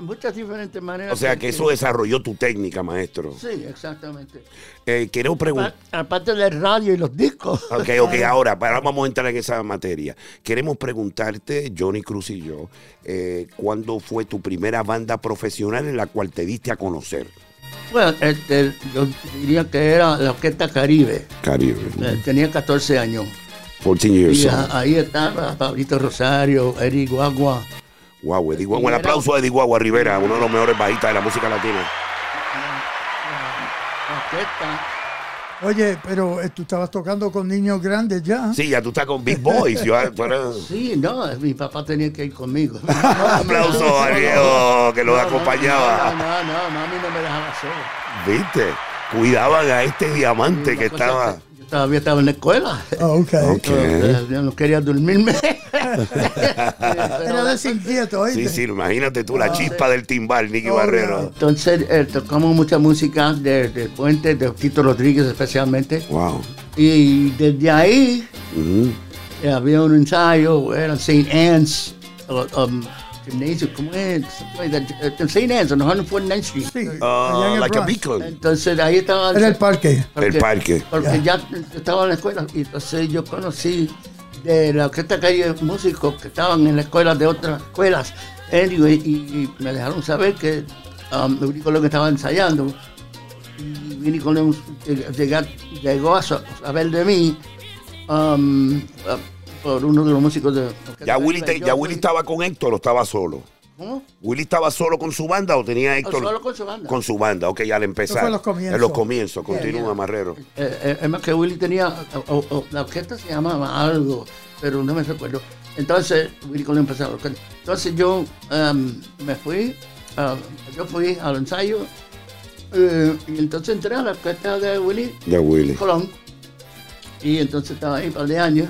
[SPEAKER 4] muchas diferentes maneras
[SPEAKER 2] O sea que eso desarrolló tu técnica, maestro.
[SPEAKER 4] Sí, exactamente.
[SPEAKER 2] Eh, quiero preguntar.
[SPEAKER 4] Aparte del radio y los discos.
[SPEAKER 2] Ok, ok, ahora para, vamos a entrar en esa materia. Queremos preguntarte, Johnny Cruz y yo, eh, ¿cuándo fue tu primera banda profesional en la cual te diste a conocer?
[SPEAKER 4] Bueno, este, yo diría que era la Orquesta Caribe.
[SPEAKER 2] Caribe.
[SPEAKER 4] Eh, Tenía 14 años.
[SPEAKER 2] 14 years
[SPEAKER 4] Y
[SPEAKER 2] old.
[SPEAKER 4] a- ahí estaba Pablito Rosario, Eric Guagua.
[SPEAKER 2] Wow, Eddie Guagua. Un aplauso a Eddie Guagua Rivera, uno de los mejores bajistas de la música latina.
[SPEAKER 3] Oye, pero eh, tú estabas tocando con niños grandes ya.
[SPEAKER 2] Sí, ya tú estás con Big Boys. Yo, tú eres-
[SPEAKER 4] Sí, no, mi papá tenía que ir conmigo.
[SPEAKER 2] aplauso al viejo que los
[SPEAKER 4] No, no,
[SPEAKER 2] acompañaba.
[SPEAKER 4] No, no, no, mami no me dejaba solo.
[SPEAKER 2] ¿Viste? Cuidaban a este diamante que estaba.
[SPEAKER 4] que todavía estaba en la escuela.
[SPEAKER 3] Ah, ok.
[SPEAKER 2] Ok.
[SPEAKER 4] Eh, Yo no quería dormirme.
[SPEAKER 3] Era desinquieto, oíste.
[SPEAKER 2] Sí, sí, imagínate tú, la chispa del timbal, Nicky
[SPEAKER 3] Oh,
[SPEAKER 2] Barrero.
[SPEAKER 4] Entonces eh, tocamos mucha música de, de Puente, de Tito Rodríguez especialmente.
[SPEAKER 2] Wow.
[SPEAKER 4] Y desde ahí
[SPEAKER 2] Ujú.
[SPEAKER 4] eh, había un ensayo, era en St. Anne's, uh, um, gimnasio, ¿cómo es? En St. Anne's, en 149th Street.
[SPEAKER 3] Sí, en el
[SPEAKER 2] like a beacon.
[SPEAKER 4] Entonces ahí estaba...
[SPEAKER 3] Era el parque.
[SPEAKER 2] El parque.
[SPEAKER 4] Porque ya estaba en la escuela y entonces yo conocí de la orquesta que hay músicos que estaban en la escuela de otras escuelas. Anyway, y, y me dejaron saber que um, Willy Colón estaba ensayando. Y Willy Colón llega- llegó a sa- saber de mí um, uh, por uno de los músicos de
[SPEAKER 2] Ya Willy, te- ya Willy estaba con Héctor o estaba solo.
[SPEAKER 4] ¿Cómo?
[SPEAKER 2] ¿Willy estaba solo con su banda o tenía Héctor?
[SPEAKER 4] solo con su banda.
[SPEAKER 2] Con su banda, ok, al empezar.
[SPEAKER 3] fue los comienzos.
[SPEAKER 2] En los comienzos, continúa,
[SPEAKER 4] yeah.
[SPEAKER 2] Marrero.
[SPEAKER 4] Eh, eh, es más que Willy tenía, o- o- o la orquesta se llamaba algo, pero no me recuerdo. Entonces, Willy Colón empezó la orquesta. Entonces yo em, me fui, yo fui al ensayo, eh, y entonces entré a la orquesta de Willy
[SPEAKER 2] De Willy.
[SPEAKER 4] Colón, y entonces estaba ahí un par de años,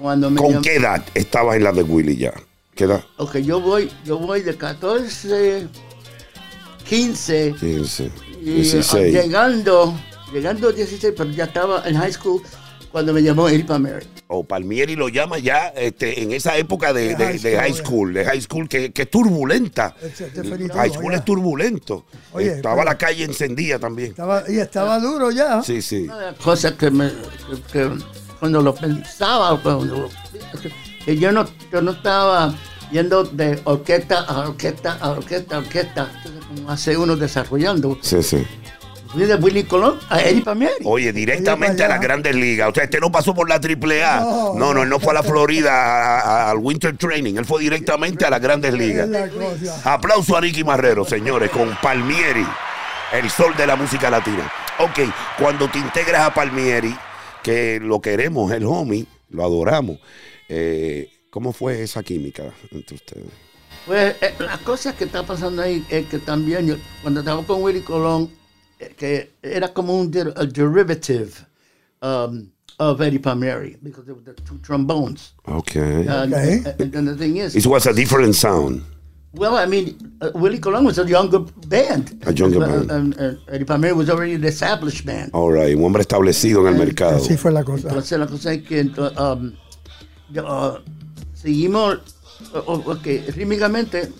[SPEAKER 4] cuando me
[SPEAKER 2] ¿Con qué edad estabas en la de Willy ya? ¿Qué edad?
[SPEAKER 4] Ok, yo voy, yo voy de 14, 15,
[SPEAKER 2] 15.
[SPEAKER 4] y,
[SPEAKER 2] 16.
[SPEAKER 4] ah, llegando, llegando a 16, pero ya estaba en high school cuando me llamó Eric Palmieri.
[SPEAKER 2] O Palmieri lo llama ya este, en esa época de,
[SPEAKER 3] De
[SPEAKER 2] de-
[SPEAKER 3] high
[SPEAKER 2] de high
[SPEAKER 3] school,
[SPEAKER 2] de high school que, que es turbulenta.
[SPEAKER 3] Definitivo,
[SPEAKER 2] High school
[SPEAKER 3] ya.
[SPEAKER 2] es turbulento.
[SPEAKER 3] Oye,
[SPEAKER 2] Estaba
[SPEAKER 3] pero-
[SPEAKER 2] la calle encendida también.
[SPEAKER 3] Estaba, y estaba duro ya.
[SPEAKER 2] Sí, sí.
[SPEAKER 4] Una de las cosas que, me, que, que cuando lo pensaba, cuando, que yo no, yo no estaba yendo de orquesta a orquesta a orquesta a orquesta, como hace uno desarrollando.
[SPEAKER 2] Sí, sí.
[SPEAKER 4] Fui de Willy Colón a Eric Palmieri.
[SPEAKER 2] Oye, directamente a las grandes ligas. O sea, este no pasó por la AAA.
[SPEAKER 3] No.
[SPEAKER 2] No, no, él no fue a la Florida al Winter Training. Él fue directamente a las grandes
[SPEAKER 3] Es
[SPEAKER 2] ligas. Aplauso a Ricky Marrero, señores, con Palmieri, el sol de la música latina. Ok, cuando te integras a Palmieri, que lo queremos, el homie, lo adoramos. eh, ¿Cómo fue esa química entre ustedes?
[SPEAKER 4] Pues eh, la cosa que está pasando ahí es que también yo, cuando estaba con Willy Colón, eh, que era como un der- a derivative um, of Eddie Palmieri, because there were the two trombones.
[SPEAKER 2] Ok.
[SPEAKER 4] And,
[SPEAKER 3] Okay.
[SPEAKER 4] and- and the thing is,
[SPEAKER 2] It was a different sound.
[SPEAKER 4] Well, I mean, uh, Willie Colón was a younger band.
[SPEAKER 2] A younger
[SPEAKER 4] Uh,
[SPEAKER 2] band.
[SPEAKER 4] And, and Eddie Palmieri was already an established band.
[SPEAKER 2] All right, un hombre establecido en el mercado.
[SPEAKER 3] Así fue la cosa.
[SPEAKER 4] Entonces la cosa es que um, yo, uh, seguimos, uh, uh, ok, rítmicamente,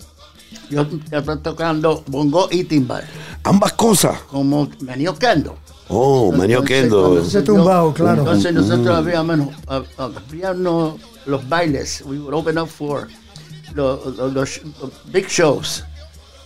[SPEAKER 4] yo estaba tocando bongo y timbal,
[SPEAKER 2] Ambas cosas.
[SPEAKER 4] como maniocando.
[SPEAKER 2] Oh, Manio
[SPEAKER 4] Entonces,
[SPEAKER 2] Kendo.
[SPEAKER 4] cuando
[SPEAKER 3] Ese tumbao, claro.
[SPEAKER 4] Entonces nosotros habíamos, uh, uh, habíamos los bailes, we would open up for los, los, los big shows.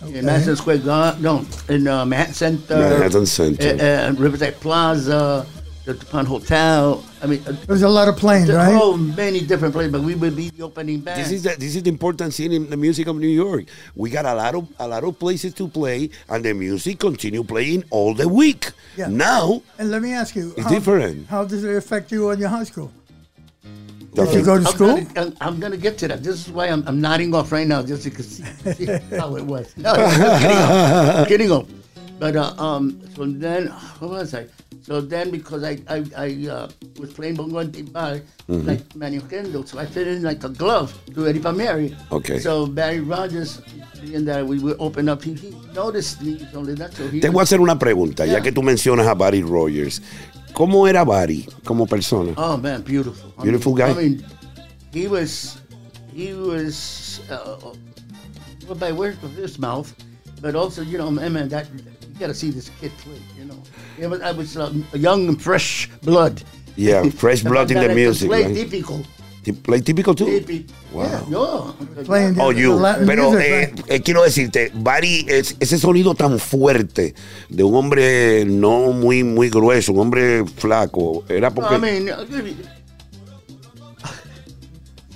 [SPEAKER 4] In Madison Square Garden, no, in uh, Manhattan Center,
[SPEAKER 2] Manhattan Center.
[SPEAKER 4] uh, uh, Riverside Plaza, the DuPont Hotel. I mean, uh,
[SPEAKER 3] There's a lot of planes, right?
[SPEAKER 4] are many different places, but we would be the opening band.
[SPEAKER 2] This is the, this is the important thing in the music of New York. We got a lot of a lot of places to play, and the music continue playing all the week.
[SPEAKER 3] Yeah.
[SPEAKER 2] Now,
[SPEAKER 3] And let me ask you,
[SPEAKER 2] It's different.
[SPEAKER 3] How does it affect you in your high school? Did you go to
[SPEAKER 4] I'm
[SPEAKER 3] school?
[SPEAKER 4] Gonna, I'm, I'm gonna get to that. This is why I'm, I'm nodding off right now, just can see, how it was. No, I'm kidding off. But uh, um, so then, what was I? So then, because I I, I uh, was playing bongo and timbal,
[SPEAKER 2] Mm-hmm.
[SPEAKER 4] like Manny Kendo, so I fit in like a glove to Eddie Palmieri.
[SPEAKER 2] Okay.
[SPEAKER 4] So Barry Rogers, being that we would open up, he, he noticed me. Only that, so he
[SPEAKER 2] te voy a hacer una pregunta, ya
[SPEAKER 4] Yeah.
[SPEAKER 2] que tú mencionas a Barry Rogers. ¿Cómo era Barry como persona?
[SPEAKER 4] Oh man, beautiful. I
[SPEAKER 2] Beautiful
[SPEAKER 4] mean,
[SPEAKER 2] guy?
[SPEAKER 4] I mean, he was, he was, uh, well, by words of his mouth, but also, you know, man, man that you got to see this kid play. You know, it was, I was uh, young fresh blood.
[SPEAKER 2] Yeah, fresh blood in the music.
[SPEAKER 4] Play
[SPEAKER 2] right?
[SPEAKER 4] typical.
[SPEAKER 2] Play típico tú.
[SPEAKER 4] Typical.
[SPEAKER 2] Wow.
[SPEAKER 4] Yeah, no.
[SPEAKER 3] Playing
[SPEAKER 2] Oh, you. Pero eh, eh, quiero decirte, Barry, es, ese sonido tan fuerte de un hombre no muy, muy grueso, un hombre flaco, era
[SPEAKER 4] No,
[SPEAKER 2] porque.
[SPEAKER 4] I mean,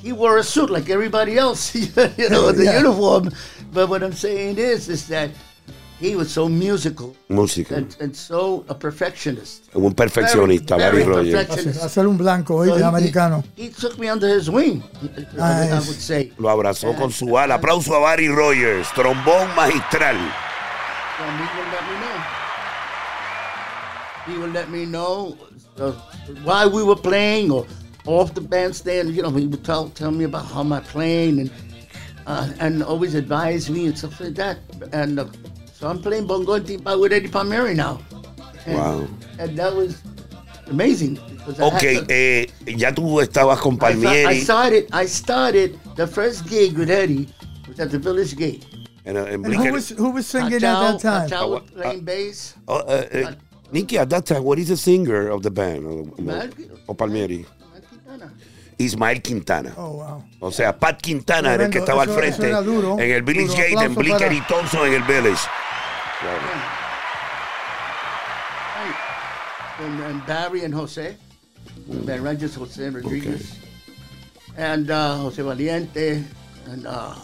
[SPEAKER 4] he wore a suit like everybody else, you know, the
[SPEAKER 3] Yeah.
[SPEAKER 4] uniform. But what I'm saying is, is that he was so musical
[SPEAKER 2] música.
[SPEAKER 4] and, and so a perfectionist.
[SPEAKER 2] Un perfeccionista,
[SPEAKER 4] Very-
[SPEAKER 2] Barry Rogers.
[SPEAKER 4] perfectionist.
[SPEAKER 3] Hacer un blanco, oye,
[SPEAKER 4] So he-
[SPEAKER 3] americano.
[SPEAKER 4] He, he took me under his wing, I would say.
[SPEAKER 2] Lo abrazó con su ala. Aplauso a Barry Rogers, trombón magistral.
[SPEAKER 4] And he would let me know. He would let me know uh, why we were playing or off the bandstand. You know, he would tell, tell me about how my playing and uh, and always advise me and stuff like that. And uh, so I'm playing bongo and timba with Eddie Palmieri now. And,
[SPEAKER 2] Wow.
[SPEAKER 4] And that was amazing.
[SPEAKER 2] Ok,
[SPEAKER 4] had to-
[SPEAKER 2] eh, ya tú estabas con
[SPEAKER 4] I, I started. I started the first gig with Eddie was at the Village Gate.
[SPEAKER 2] en, en
[SPEAKER 3] And
[SPEAKER 2] Bleecker-
[SPEAKER 3] who was who was singing
[SPEAKER 4] Achao-
[SPEAKER 3] at that time?
[SPEAKER 4] Achao was
[SPEAKER 2] Uh,
[SPEAKER 4] playing bass.
[SPEAKER 2] Oh, uh, uh, Nicky, at that time, what is the singer of the band? O,
[SPEAKER 4] Mal-
[SPEAKER 2] o Palmieri.
[SPEAKER 4] Mal Quintana.
[SPEAKER 2] Ismael Quintana.
[SPEAKER 3] Oh, wow.
[SPEAKER 2] O sea, Pat Quintana era el que
[SPEAKER 3] Tremendo,
[SPEAKER 2] estaba al
[SPEAKER 3] eso-
[SPEAKER 2] frente
[SPEAKER 3] eso duro.
[SPEAKER 2] en el Village
[SPEAKER 3] Duro.
[SPEAKER 2] Gate, en
[SPEAKER 3] Aplauso
[SPEAKER 2] Blicker
[SPEAKER 3] para-
[SPEAKER 2] y Thompson en el Village.
[SPEAKER 4] And, and Barry and Jose, Van Rangers, Jose Rodriguez, and uh, Jose Valiente, and uh,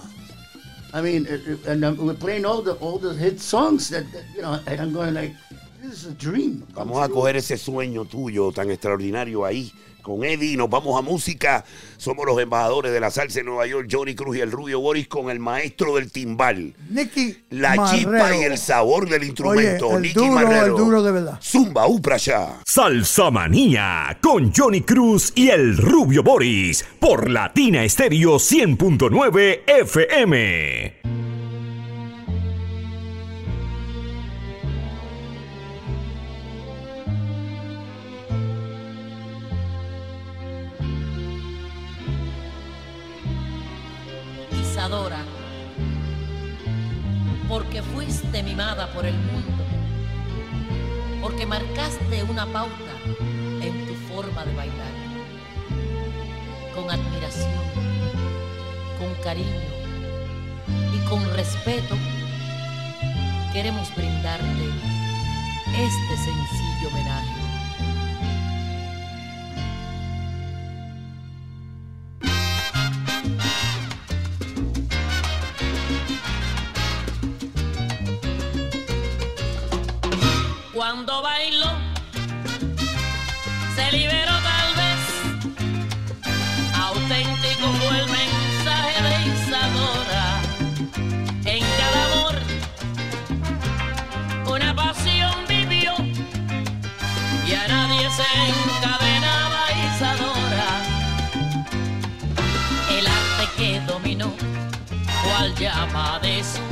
[SPEAKER 4] I mean, and um, we're playing all the all the hit songs that, that, you know. And I'm going like, this is a dream.
[SPEAKER 2] Vamos a coger ese sueño tuyo tan extraordinario ahí con Eddie. Nos vamos a música. Somos los embajadores de la salsa en Nueva York, Johnny Cruz y el Rubio Boris con el maestro del timbal.
[SPEAKER 3] Nicky
[SPEAKER 2] La chispa
[SPEAKER 3] Marrero.
[SPEAKER 2] y el sabor del instrumento.
[SPEAKER 3] Oye, el
[SPEAKER 2] Nicky
[SPEAKER 3] duro,
[SPEAKER 2] Marrero.
[SPEAKER 3] el duro de verdad.
[SPEAKER 2] Zumba, upra ya.
[SPEAKER 5] Salsa Manía con Johnny Cruz y el Rubio Boris por Latina Estéreo 100.9 FM.
[SPEAKER 9] Porque fuiste mimada por el mundo, porque marcaste una pauta en tu forma de bailar, con admiración, con cariño y con respeto, queremos brindarte este sencillo homenaje. Llama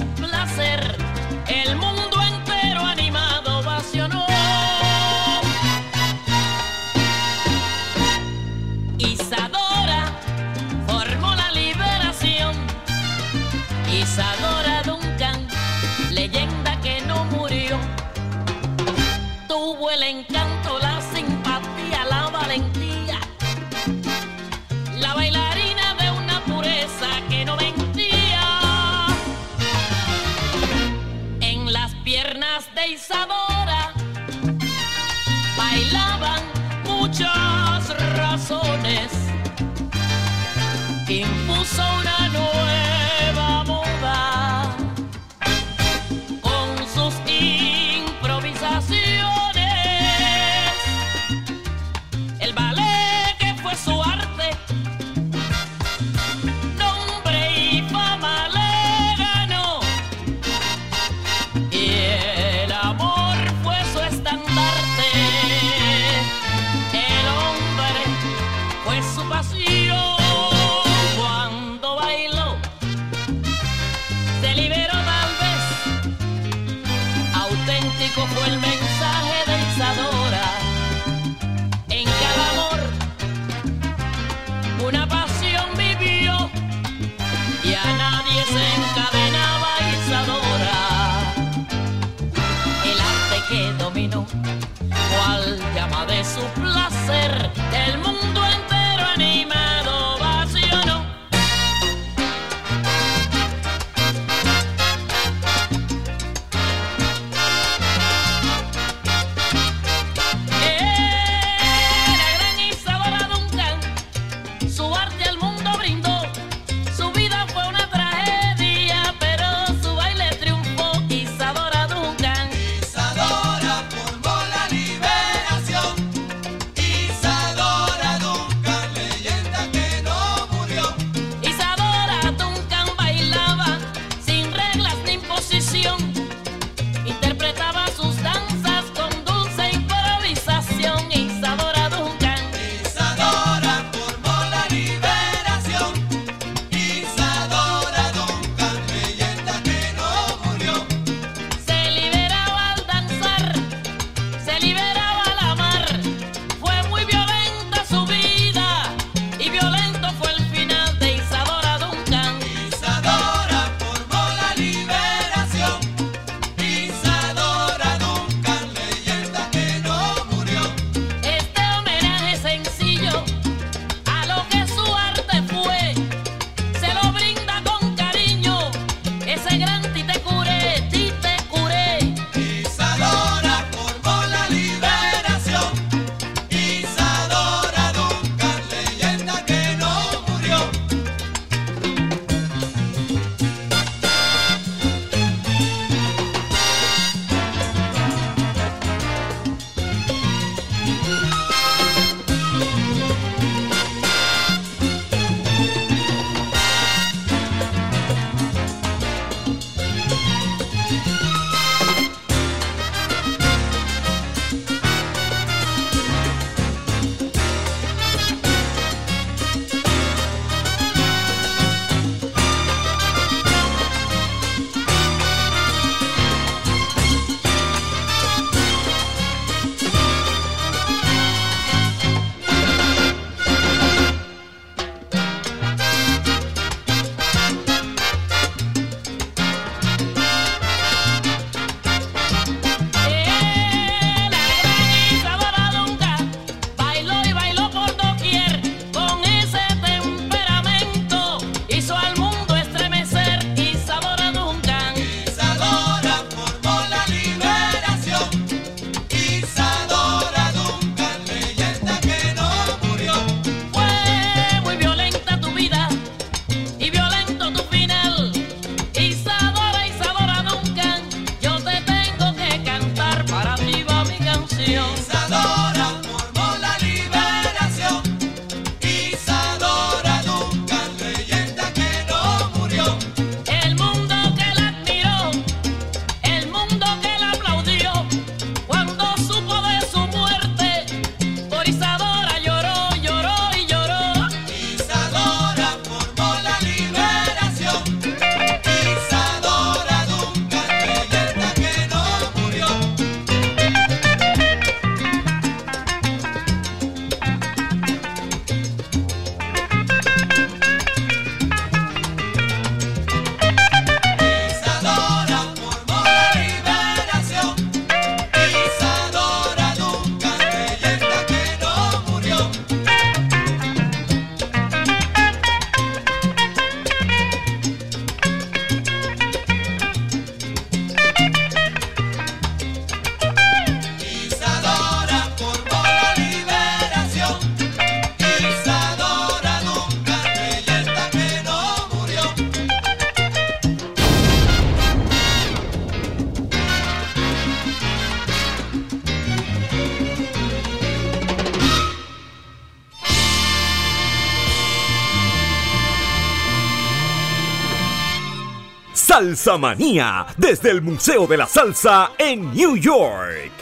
[SPEAKER 5] Salsa Manía desde el Museo de la Salsa en New York.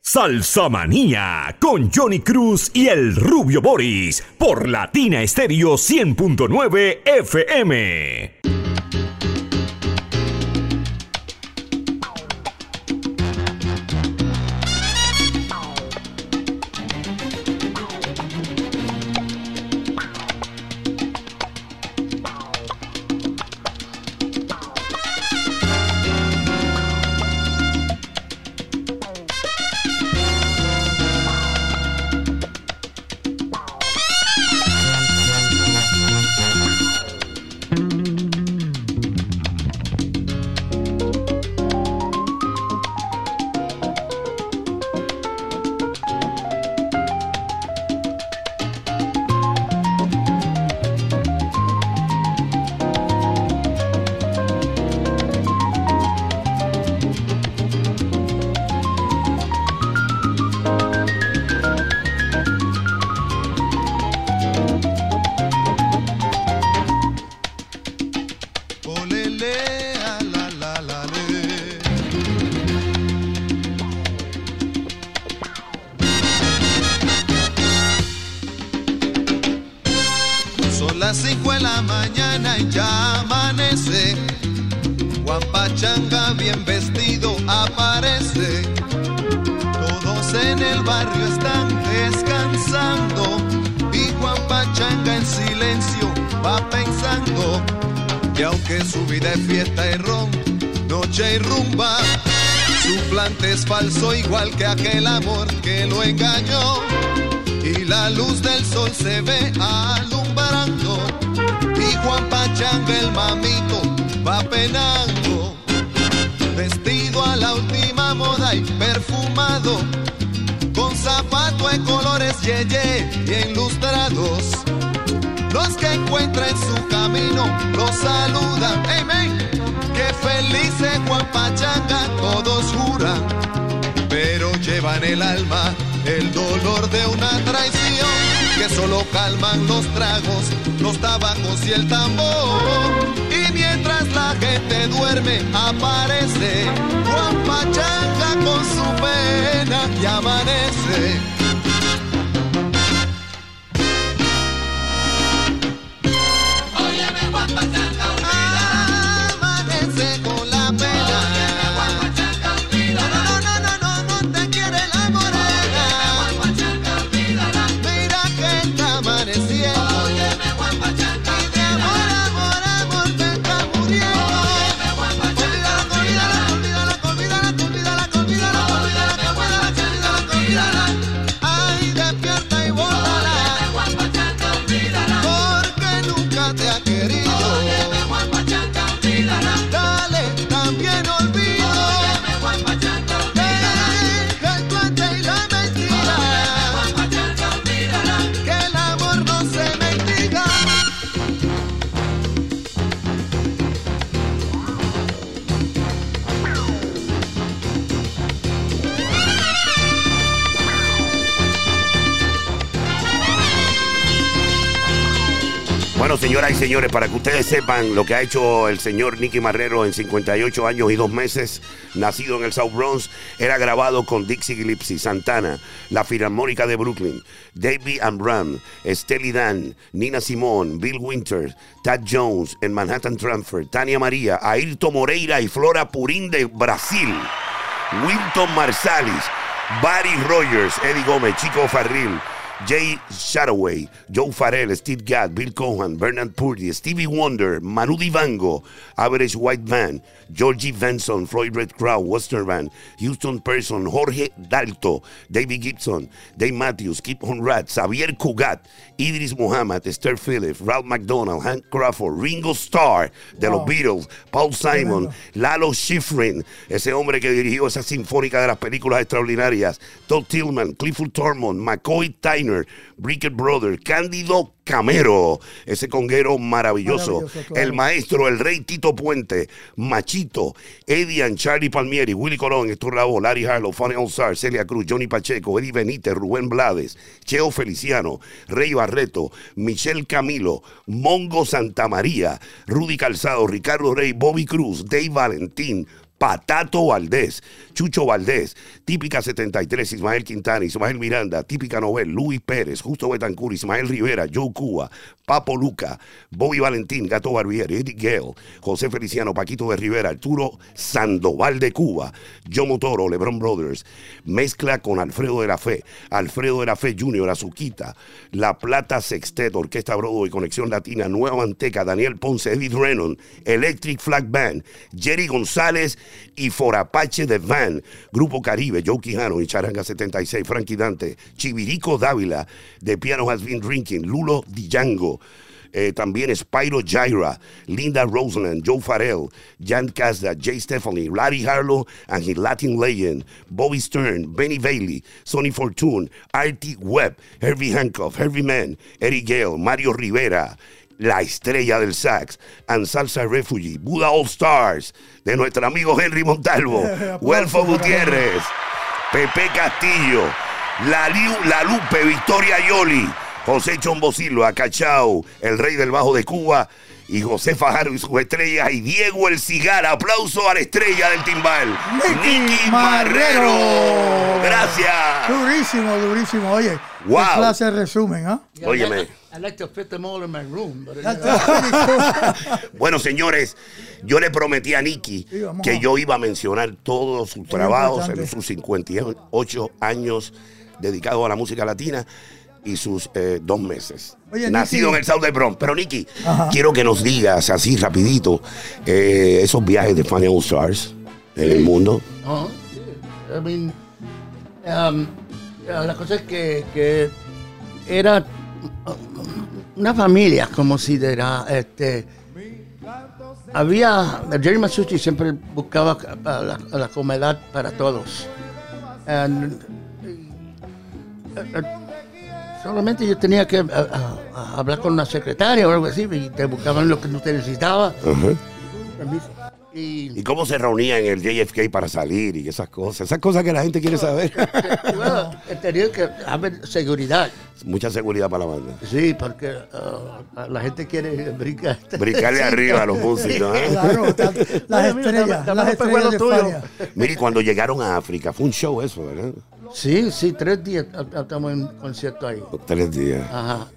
[SPEAKER 5] Salsa Manía con Johnny Cruz y el Rubio Boris por Latina Estéreo 100.9 FM.
[SPEAKER 6] 5 de la mañana y ya amanece. Juan Pachanga bien vestido aparece. Todos en el barrio están descansando y Juan Pachanga en silencio va pensando que aunque su vida es fiesta y ron, noche y rumba, su planta es falso igual que aquel amor que lo engañó y la luz del sol se ve a luz y Juan Pachanga el mamito va penando. Vestido a la última moda y perfumado. Con zapato de colores yeye y ilustrados. Los que encuentra en su camino los saludan. Amén. Que feliz es Juan Pachanga, todos juran. Pero llevan el alma el dolor de una traición. Que solo calman los tragos, los tabacos y el tambor. Y mientras la gente duerme, aparece Juan Pachanga con su pena y amanece.
[SPEAKER 2] Señores, para que ustedes sepan lo que ha hecho el señor Nicky Marrero en 58 años y dos meses, nacido en el South Bronx, era grabado con Dixie Gillespie, Santana, la Filarmónica de Brooklyn, David and Ram, Steely Dan, Nina Simone, Bill Winters, Tad Jones en Manhattan Transfer, Tania María, Ayrton Moreira y Flora Purín de Brasil, Wilton Marsalis, Barry Rogers, Eddie Gómez, Chico Farril, Jay Shadoway, Joe Farrell, Steve Gadd, Bill Cohan, Bernard Purdy, Stevie Wonder, Manu Divango, Average White Band, Georgie Benson, Floyd Red Crowd, Western Band, Houston Person, Jorge Dalto, David Gibson, Dave Matthews, Kip Honrad, Xavier Cugat, Idris Muhammad, Esther Phillips, Ralph McDonald, Hank Crawford, Ringo Starr de los Beatles, Paul Simon, Lalo Schifrin, ese hombre que dirigió esa sinfónica de las películas extraordinarias, Todd Tillman, Clifford Thurmond, McCoy Tyner, Trainer, Bricket Brother, Cándido Camero, ese conguero maravilloso,
[SPEAKER 3] Maravilloso, claro.
[SPEAKER 2] el maestro, el rey Tito Puente, Machito, Edian, Charlie Palmieri, Willy Colón, Héctor Lavoe, Larry Harlow, Fanny Alzar, Celia Cruz, Johnny Pacheco, Eddie Benítez, Rubén Blades, Cheo Feliciano, Rey Barreto, Michelle Camilo, Mongo Santamaría, Rudy Calzado, Ricardo Rey, Bobby Cruz, Dave Valentín, Patato Valdés, Chucho Valdés, Típica 73, Ismael Quintana, Ismael Miranda, Típica Novel, Luis Pérez, Justo Betancur, Ismael Rivera, Joe Cuba, Papo Luca, Bobby Valentín, Gato Barbieri, Eddie Gale, José Feliciano, Paquito de Rivera, Arturo Sandoval de Cuba, Joe Motoro, Lebron Brothers, mezcla con Alfredo de la Fe, Alfredo de la Fe Jr., Azuquita, La Plata Sextet, Orquesta Broadway, Conexión Latina, Nueva Manteca, Daniel Ponce, David Renon, Electric Flag Band, Jerry González y Forapache de Van, Grupo Caribe, Joe Quijano y Charanga 76, Frankie Dante, Chivirico Dávila, de Piano Has Been Drinking, Lulo Django, eh, también Spyro Gyra, Linda Roseland, Joe Farrell, Jan Casda, Jay Stephanie, Larry Harlow and his Latin legend, Bobby Stern, Benny Bailey, Sonny Fortune, Artie Webb, Herbie Hancock, Herbie Mann, Eddie Gale, Mario Rivera, la estrella del sax, and Salsa Refugee, Buda All Stars, de nuestro amigo Henry Montalvo, Huelfo Gutiérrez, Pepe Castillo, la, Liu- la Lupe, Victoria Yoli, José Chombo Silva, Cachao, el rey del bajo de Cuba, y José Fajardo y sus estrellas, y Diego El Cigar. Aplauso a la estrella del timbal,
[SPEAKER 3] Nicky Marrero.
[SPEAKER 2] Marrero. Gracias.
[SPEAKER 3] Durísimo, durísimo. Oye,
[SPEAKER 2] Wow.
[SPEAKER 3] qué clase de resumen, ¿ah?
[SPEAKER 2] Óyeme.
[SPEAKER 4] I like, to fit them all in my room. But.
[SPEAKER 2] Bueno, señores, yo le prometí a Nicky que yo iba a mencionar todos sus
[SPEAKER 3] Muy
[SPEAKER 2] trabajos
[SPEAKER 3] importante.
[SPEAKER 2] en sus 58 años dedicados a la música latina y sus eh, dos meses.
[SPEAKER 3] Oye,
[SPEAKER 2] Nacido
[SPEAKER 3] Nicky.
[SPEAKER 2] en el South de Bronx. Pero, Nicky,
[SPEAKER 3] Ajá.
[SPEAKER 2] quiero que nos digas así rapidito eh, esos viajes de Funny All Stars en el mundo.
[SPEAKER 4] I mean, um, la cosa es que, que era una familia, como si era, este, había, Jerry Masucci siempre buscaba a la, a la comodidad para todos. And, uh, uh, solamente yo tenía que uh, uh, hablar con una secretaria o algo así y te buscaban lo que usted necesitaba.
[SPEAKER 2] Ajá.
[SPEAKER 4] Y,
[SPEAKER 2] ¿Y cómo se reunía en el JFK para salir y esas cosas? Esas cosas que la gente quiere saber.
[SPEAKER 4] bueno, tenía que haber seguridad.
[SPEAKER 2] Mucha seguridad para la banda.
[SPEAKER 4] Sí, porque uh, la gente quiere brincar.
[SPEAKER 2] Brincarle arriba a los músicos. ¿eh?
[SPEAKER 3] Claro, las
[SPEAKER 4] Bueno,
[SPEAKER 3] estrellas, las estrellas de.
[SPEAKER 2] Mire, cuando llegaron a África, fue un show eso, ¿verdad?
[SPEAKER 4] Sí, sí, tres días estamos en concierto ahí.
[SPEAKER 2] Tres días.
[SPEAKER 4] Ajá.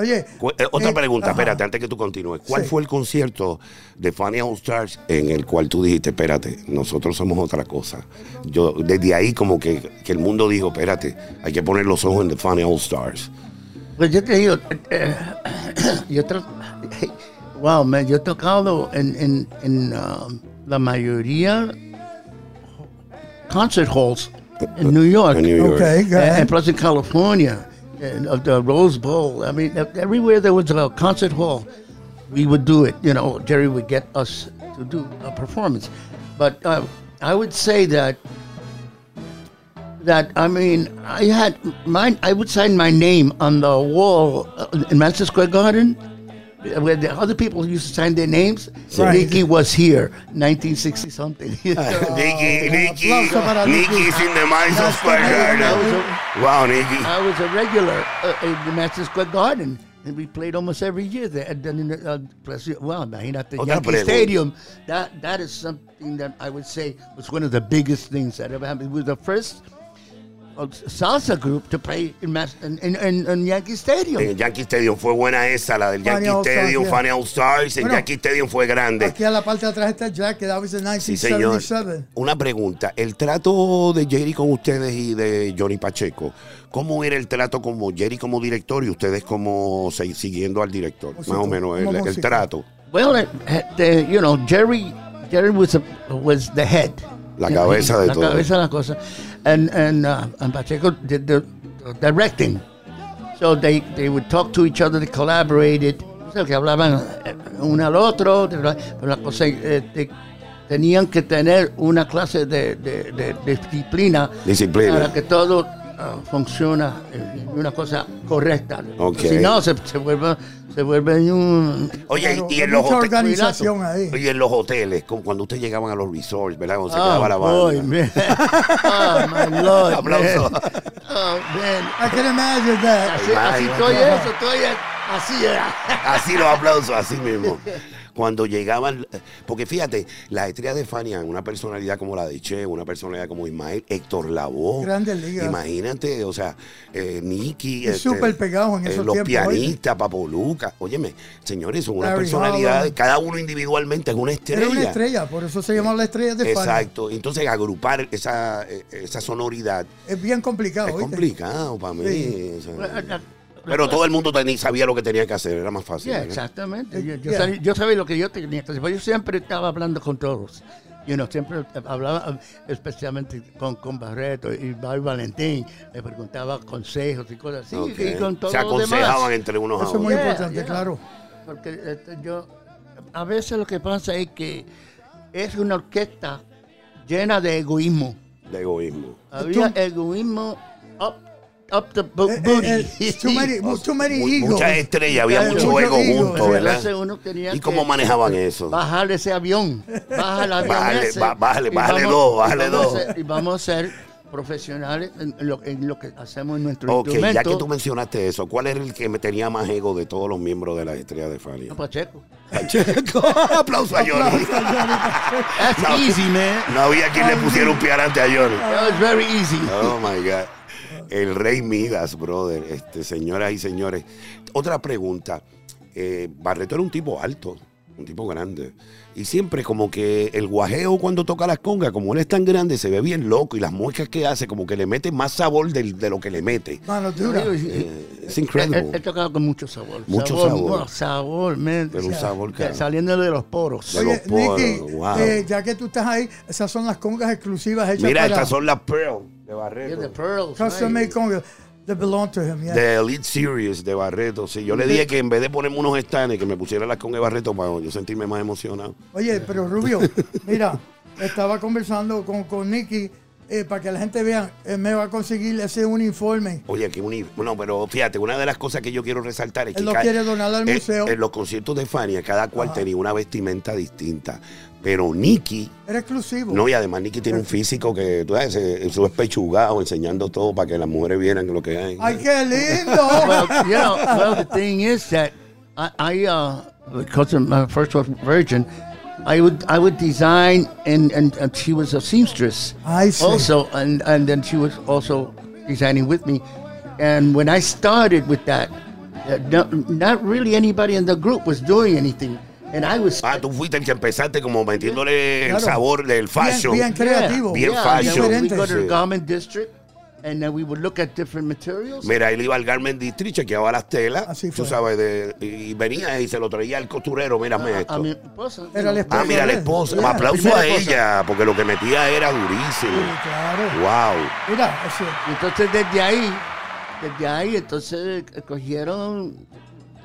[SPEAKER 3] Oye,
[SPEAKER 2] eh, Otra
[SPEAKER 3] eh,
[SPEAKER 2] pregunta,
[SPEAKER 3] ajá.
[SPEAKER 2] espérate, antes que tú continúes. ¿Cuál
[SPEAKER 3] Sí.
[SPEAKER 2] fue el concierto de Funny All Stars en el cual tú dijiste, espérate, nosotros somos otra cosa? Yo, desde ahí como que, que el mundo dijo, espérate, hay que poner los ojos en The Funny All Stars.
[SPEAKER 4] Pues yo te digo, eh, eh, yo wow, man, yo he tocado en, en, en um, la mayoría concert halls en New York.
[SPEAKER 2] En New York.
[SPEAKER 3] Okay,
[SPEAKER 4] in California, and of the Rose Bowl. I mean, everywhere there was a concert hall, we would do it. You know, Jerry would get us to do a performance. But uh, I would say that that I mean, I had my I would sign my name on the wall uh, in Madison Square Garden. Where the other people used to sign their names,
[SPEAKER 3] Right.
[SPEAKER 4] Nicky was here, 1960 something.
[SPEAKER 2] Nicky, Nicky,
[SPEAKER 3] aplauso para
[SPEAKER 2] Nicky's in the Madison Square Garden. Wow, Nicky.
[SPEAKER 4] I was a regular uh, in the Madison Square Garden. And we played almost every year there. And then in the, uh, plus, well, imagínate,
[SPEAKER 2] Otra
[SPEAKER 4] Yankee
[SPEAKER 2] pregunta.
[SPEAKER 4] Stadium. That that is something that I would say was one of the biggest things that ever happened. It was the first salsa group to play in, in, in, in, in Yankee Stadium.
[SPEAKER 2] En el Yankee Stadium fue buena esa, la del
[SPEAKER 3] Funny
[SPEAKER 2] Yankee
[SPEAKER 3] Stars,
[SPEAKER 2] Stadium. Funny All Stars. En
[SPEAKER 3] Bueno,
[SPEAKER 2] Yankee Stadium fue grande.
[SPEAKER 3] Aquí a la parte de atrás está Jack, que that was in
[SPEAKER 2] Sí, señor.
[SPEAKER 3] 1977.
[SPEAKER 2] Una pregunta. El trato de Jerry con ustedes y de Johnny Pacheco, ¿cómo era el trato como Jerry como director y ustedes como siguiendo al director?
[SPEAKER 3] Músico,
[SPEAKER 2] Más o menos el, el trato.
[SPEAKER 4] Well, it, the, you know, Jerry Jerry was a, was the head.
[SPEAKER 2] La cabeza de
[SPEAKER 4] la
[SPEAKER 2] todo.
[SPEAKER 4] cabeza de la cosa. And and, uh, and Pacheco did the directing. So they they would talk to each other, they collaborated. O sea, que hablaban eh, uno al otro, pero la cosa eh, te- tenían que tener una clase de, de- de disciplina
[SPEAKER 2] Disciplina.
[SPEAKER 4] para que todo ah, funciona eh, una cosa correcta.
[SPEAKER 2] Ok.
[SPEAKER 4] Si no, se, se vuelve, se vuelve un...
[SPEAKER 2] Oye,
[SPEAKER 3] Claro,
[SPEAKER 2] y en los
[SPEAKER 3] mucha
[SPEAKER 2] hoteles.
[SPEAKER 3] organización ahí.
[SPEAKER 2] Oye, en los hoteles, como cuando ustedes llegaban a los resorts, ¿verdad? Cuando se
[SPEAKER 4] Oh,
[SPEAKER 2] quedaba la banda.
[SPEAKER 4] Oh, my Lord.
[SPEAKER 2] Aplauso.
[SPEAKER 4] man. Oh, man.
[SPEAKER 3] I can imagine that.
[SPEAKER 4] Así, así estoy eso, estoy así era.
[SPEAKER 2] Así los aplausos, así mismo. Cuando llegaban, porque fíjate, las estrellas de Fania, una personalidad como la de Che, una personalidad como Ismael, Héctor Lavoe.
[SPEAKER 3] Grandes ligas.
[SPEAKER 2] Imagínate, o sea, eh, Nicky.
[SPEAKER 3] Y súper pegados en esos
[SPEAKER 2] Los
[SPEAKER 3] tiempos,
[SPEAKER 2] pianistas, Papo Luca. Óyeme, señores, son una
[SPEAKER 3] Larry
[SPEAKER 2] personalidad,
[SPEAKER 3] Holland.
[SPEAKER 2] cada uno individualmente es una estrella.
[SPEAKER 3] Era una estrella, por eso se llama la estrella de Fania.
[SPEAKER 2] Exacto. Entonces, agrupar esa, eh, esa sonoridad
[SPEAKER 3] Es bien complicado.
[SPEAKER 2] es
[SPEAKER 3] ¿oíste?
[SPEAKER 2] complicado para mí.
[SPEAKER 3] Sí.
[SPEAKER 2] o sea. Pero todo el mundo tenía, sabía lo que tenía que hacer, era más fácil.
[SPEAKER 4] Yeah, exactamente. Yo, yo
[SPEAKER 3] Yeah.
[SPEAKER 4] sabía, yo sabía lo que yo tenía que hacer. Yo siempre estaba hablando con todos. You know, siempre hablaba especialmente con, con Barreto y Bobby Valentín. Le preguntaba consejos y cosas así.
[SPEAKER 2] Ok.
[SPEAKER 4] Y con todo
[SPEAKER 2] Se
[SPEAKER 4] lo demás.
[SPEAKER 2] aconsejaban entre unos a
[SPEAKER 3] Eso es muy
[SPEAKER 2] otros.
[SPEAKER 4] Yeah,
[SPEAKER 3] importante,
[SPEAKER 4] yeah.
[SPEAKER 3] claro.
[SPEAKER 4] Porque este, yo, a veces lo que pasa es que es una orquesta llena de egoísmo.
[SPEAKER 2] De egoísmo.
[SPEAKER 4] Había egoísmo up, the
[SPEAKER 3] Eh, eh,
[SPEAKER 4] booty.
[SPEAKER 3] eh, too many, too many
[SPEAKER 2] Mu-
[SPEAKER 3] egos.
[SPEAKER 2] Muchas estrellas, había
[SPEAKER 3] Mucho
[SPEAKER 2] mucho ego
[SPEAKER 3] ego,
[SPEAKER 2] juntos, ¿verdad?
[SPEAKER 4] Entonces uno tenía
[SPEAKER 2] ¿Y cómo
[SPEAKER 4] que
[SPEAKER 2] manejaban eso?
[SPEAKER 4] Bajar ese avión. Baja el avión
[SPEAKER 2] Bájale,
[SPEAKER 4] ese,
[SPEAKER 2] ba- bájale,
[SPEAKER 4] y
[SPEAKER 2] bájale
[SPEAKER 4] vamos-
[SPEAKER 2] dos,
[SPEAKER 4] y
[SPEAKER 2] bájale
[SPEAKER 4] vamos a
[SPEAKER 2] dos.
[SPEAKER 4] ser- y vamos a ser profesionales en lo, en lo que hacemos en nuestro
[SPEAKER 2] Ok,
[SPEAKER 4] instrumento.
[SPEAKER 2] ya que tú mencionaste eso, ¿cuál era el que me tenía más ego de todos los miembros de la estrella de Fania?
[SPEAKER 4] No, Pacheco.
[SPEAKER 2] Aplauso a Johnny.
[SPEAKER 4] That's
[SPEAKER 2] No.
[SPEAKER 4] easy, man.
[SPEAKER 2] No había quien le pusiera un piarante a Johnny.
[SPEAKER 4] That was very easy.
[SPEAKER 2] Oh my God. El rey Midas, brother. Este, señoras y señores. Otra pregunta. Eh, Barreto era un tipo alto, un tipo grande. Y siempre como que el guajeo cuando toca las congas, como él es tan grande, se ve bien loco. Y las muecas que hace, como que le mete más sabor del- de, lo que le mete.
[SPEAKER 3] Mano dura.
[SPEAKER 2] Eh, es
[SPEAKER 4] He, he
[SPEAKER 2] increíble.
[SPEAKER 4] tocado con mucho sabor.
[SPEAKER 2] Mucho sabor.
[SPEAKER 4] no, sabor, man.
[SPEAKER 2] Pero un sabor,
[SPEAKER 4] Que. Saliendo de los poros.
[SPEAKER 2] De
[SPEAKER 3] Oye,
[SPEAKER 2] los poros,
[SPEAKER 3] Nicky,
[SPEAKER 2] wow.
[SPEAKER 3] eh, ya que tú estás ahí, esas son las congas exclusivas hechas
[SPEAKER 2] Mira,
[SPEAKER 3] para
[SPEAKER 2] estas son las Pearl de
[SPEAKER 4] Yeah,
[SPEAKER 2] Barreto.
[SPEAKER 4] the pearls.
[SPEAKER 3] custom made congas. They belong to him, yeah.
[SPEAKER 2] The Elite Series de Barreto. Sí, yo le dije que en vez de ponerme unos estanes, que me pusiera las congas de Barreto para yo sentirme más emocionado.
[SPEAKER 3] Oye, pero Rubio, mira, estaba conversando con, con Nicky eh, para que la gente vea, él me va a conseguir ese uniforme.
[SPEAKER 2] Oye, que unir. Bueno, pero fíjate, una de las cosas que yo quiero resaltar es que.
[SPEAKER 3] Él lo
[SPEAKER 2] ca-
[SPEAKER 3] quiere donar al
[SPEAKER 2] eh,
[SPEAKER 3] museo.
[SPEAKER 2] En los conciertos de Fania, cada cual tenía una vestimenta distinta. Pero Nicky,
[SPEAKER 3] Era exclusivo.
[SPEAKER 2] no, y además Nicky tiene un físico que, tú sabes, eso es pechugado, enseñando todo para que las mujeres vieran lo que hay.
[SPEAKER 3] ¡Ay, qué lindo!
[SPEAKER 4] well, you know, well, the thing is that I, I uh, because of my first was virgin, I would I would design and, and, and she was a seamstress
[SPEAKER 3] I see.
[SPEAKER 4] also, and and then she was also designing with me. And when I started with that, uh, no, not really anybody in the group was doing anything, and I was.
[SPEAKER 2] Ah, tú fuiste el que empezaste como metiéndole el
[SPEAKER 3] Claro.
[SPEAKER 2] sabor del fashion.
[SPEAKER 3] Bien, bien creativo.
[SPEAKER 2] Bien
[SPEAKER 4] yeah,
[SPEAKER 2] fashion.
[SPEAKER 4] and then we
[SPEAKER 3] Diferente.
[SPEAKER 4] go to the garment district, and then we would look at different materials.
[SPEAKER 2] Mira, él iba al Garment District, chequeaba las telas,
[SPEAKER 3] Así
[SPEAKER 2] tú
[SPEAKER 3] fue.
[SPEAKER 2] sabes, de- y venía y se lo traía al costurero, mírame
[SPEAKER 4] a,
[SPEAKER 2] esto.
[SPEAKER 4] a mi esposa.
[SPEAKER 3] Era la
[SPEAKER 2] Ah,
[SPEAKER 3] esposa
[SPEAKER 2] mira, la esposa.
[SPEAKER 3] Yeah.
[SPEAKER 2] Aplauso
[SPEAKER 4] Primera
[SPEAKER 2] a
[SPEAKER 4] esposa.
[SPEAKER 2] ella, porque lo que metía era durísimo.
[SPEAKER 3] Sí, claro.
[SPEAKER 2] Wow.
[SPEAKER 3] Mira, ese-
[SPEAKER 4] Y Entonces desde ahí, desde ahí, entonces eh, cogieron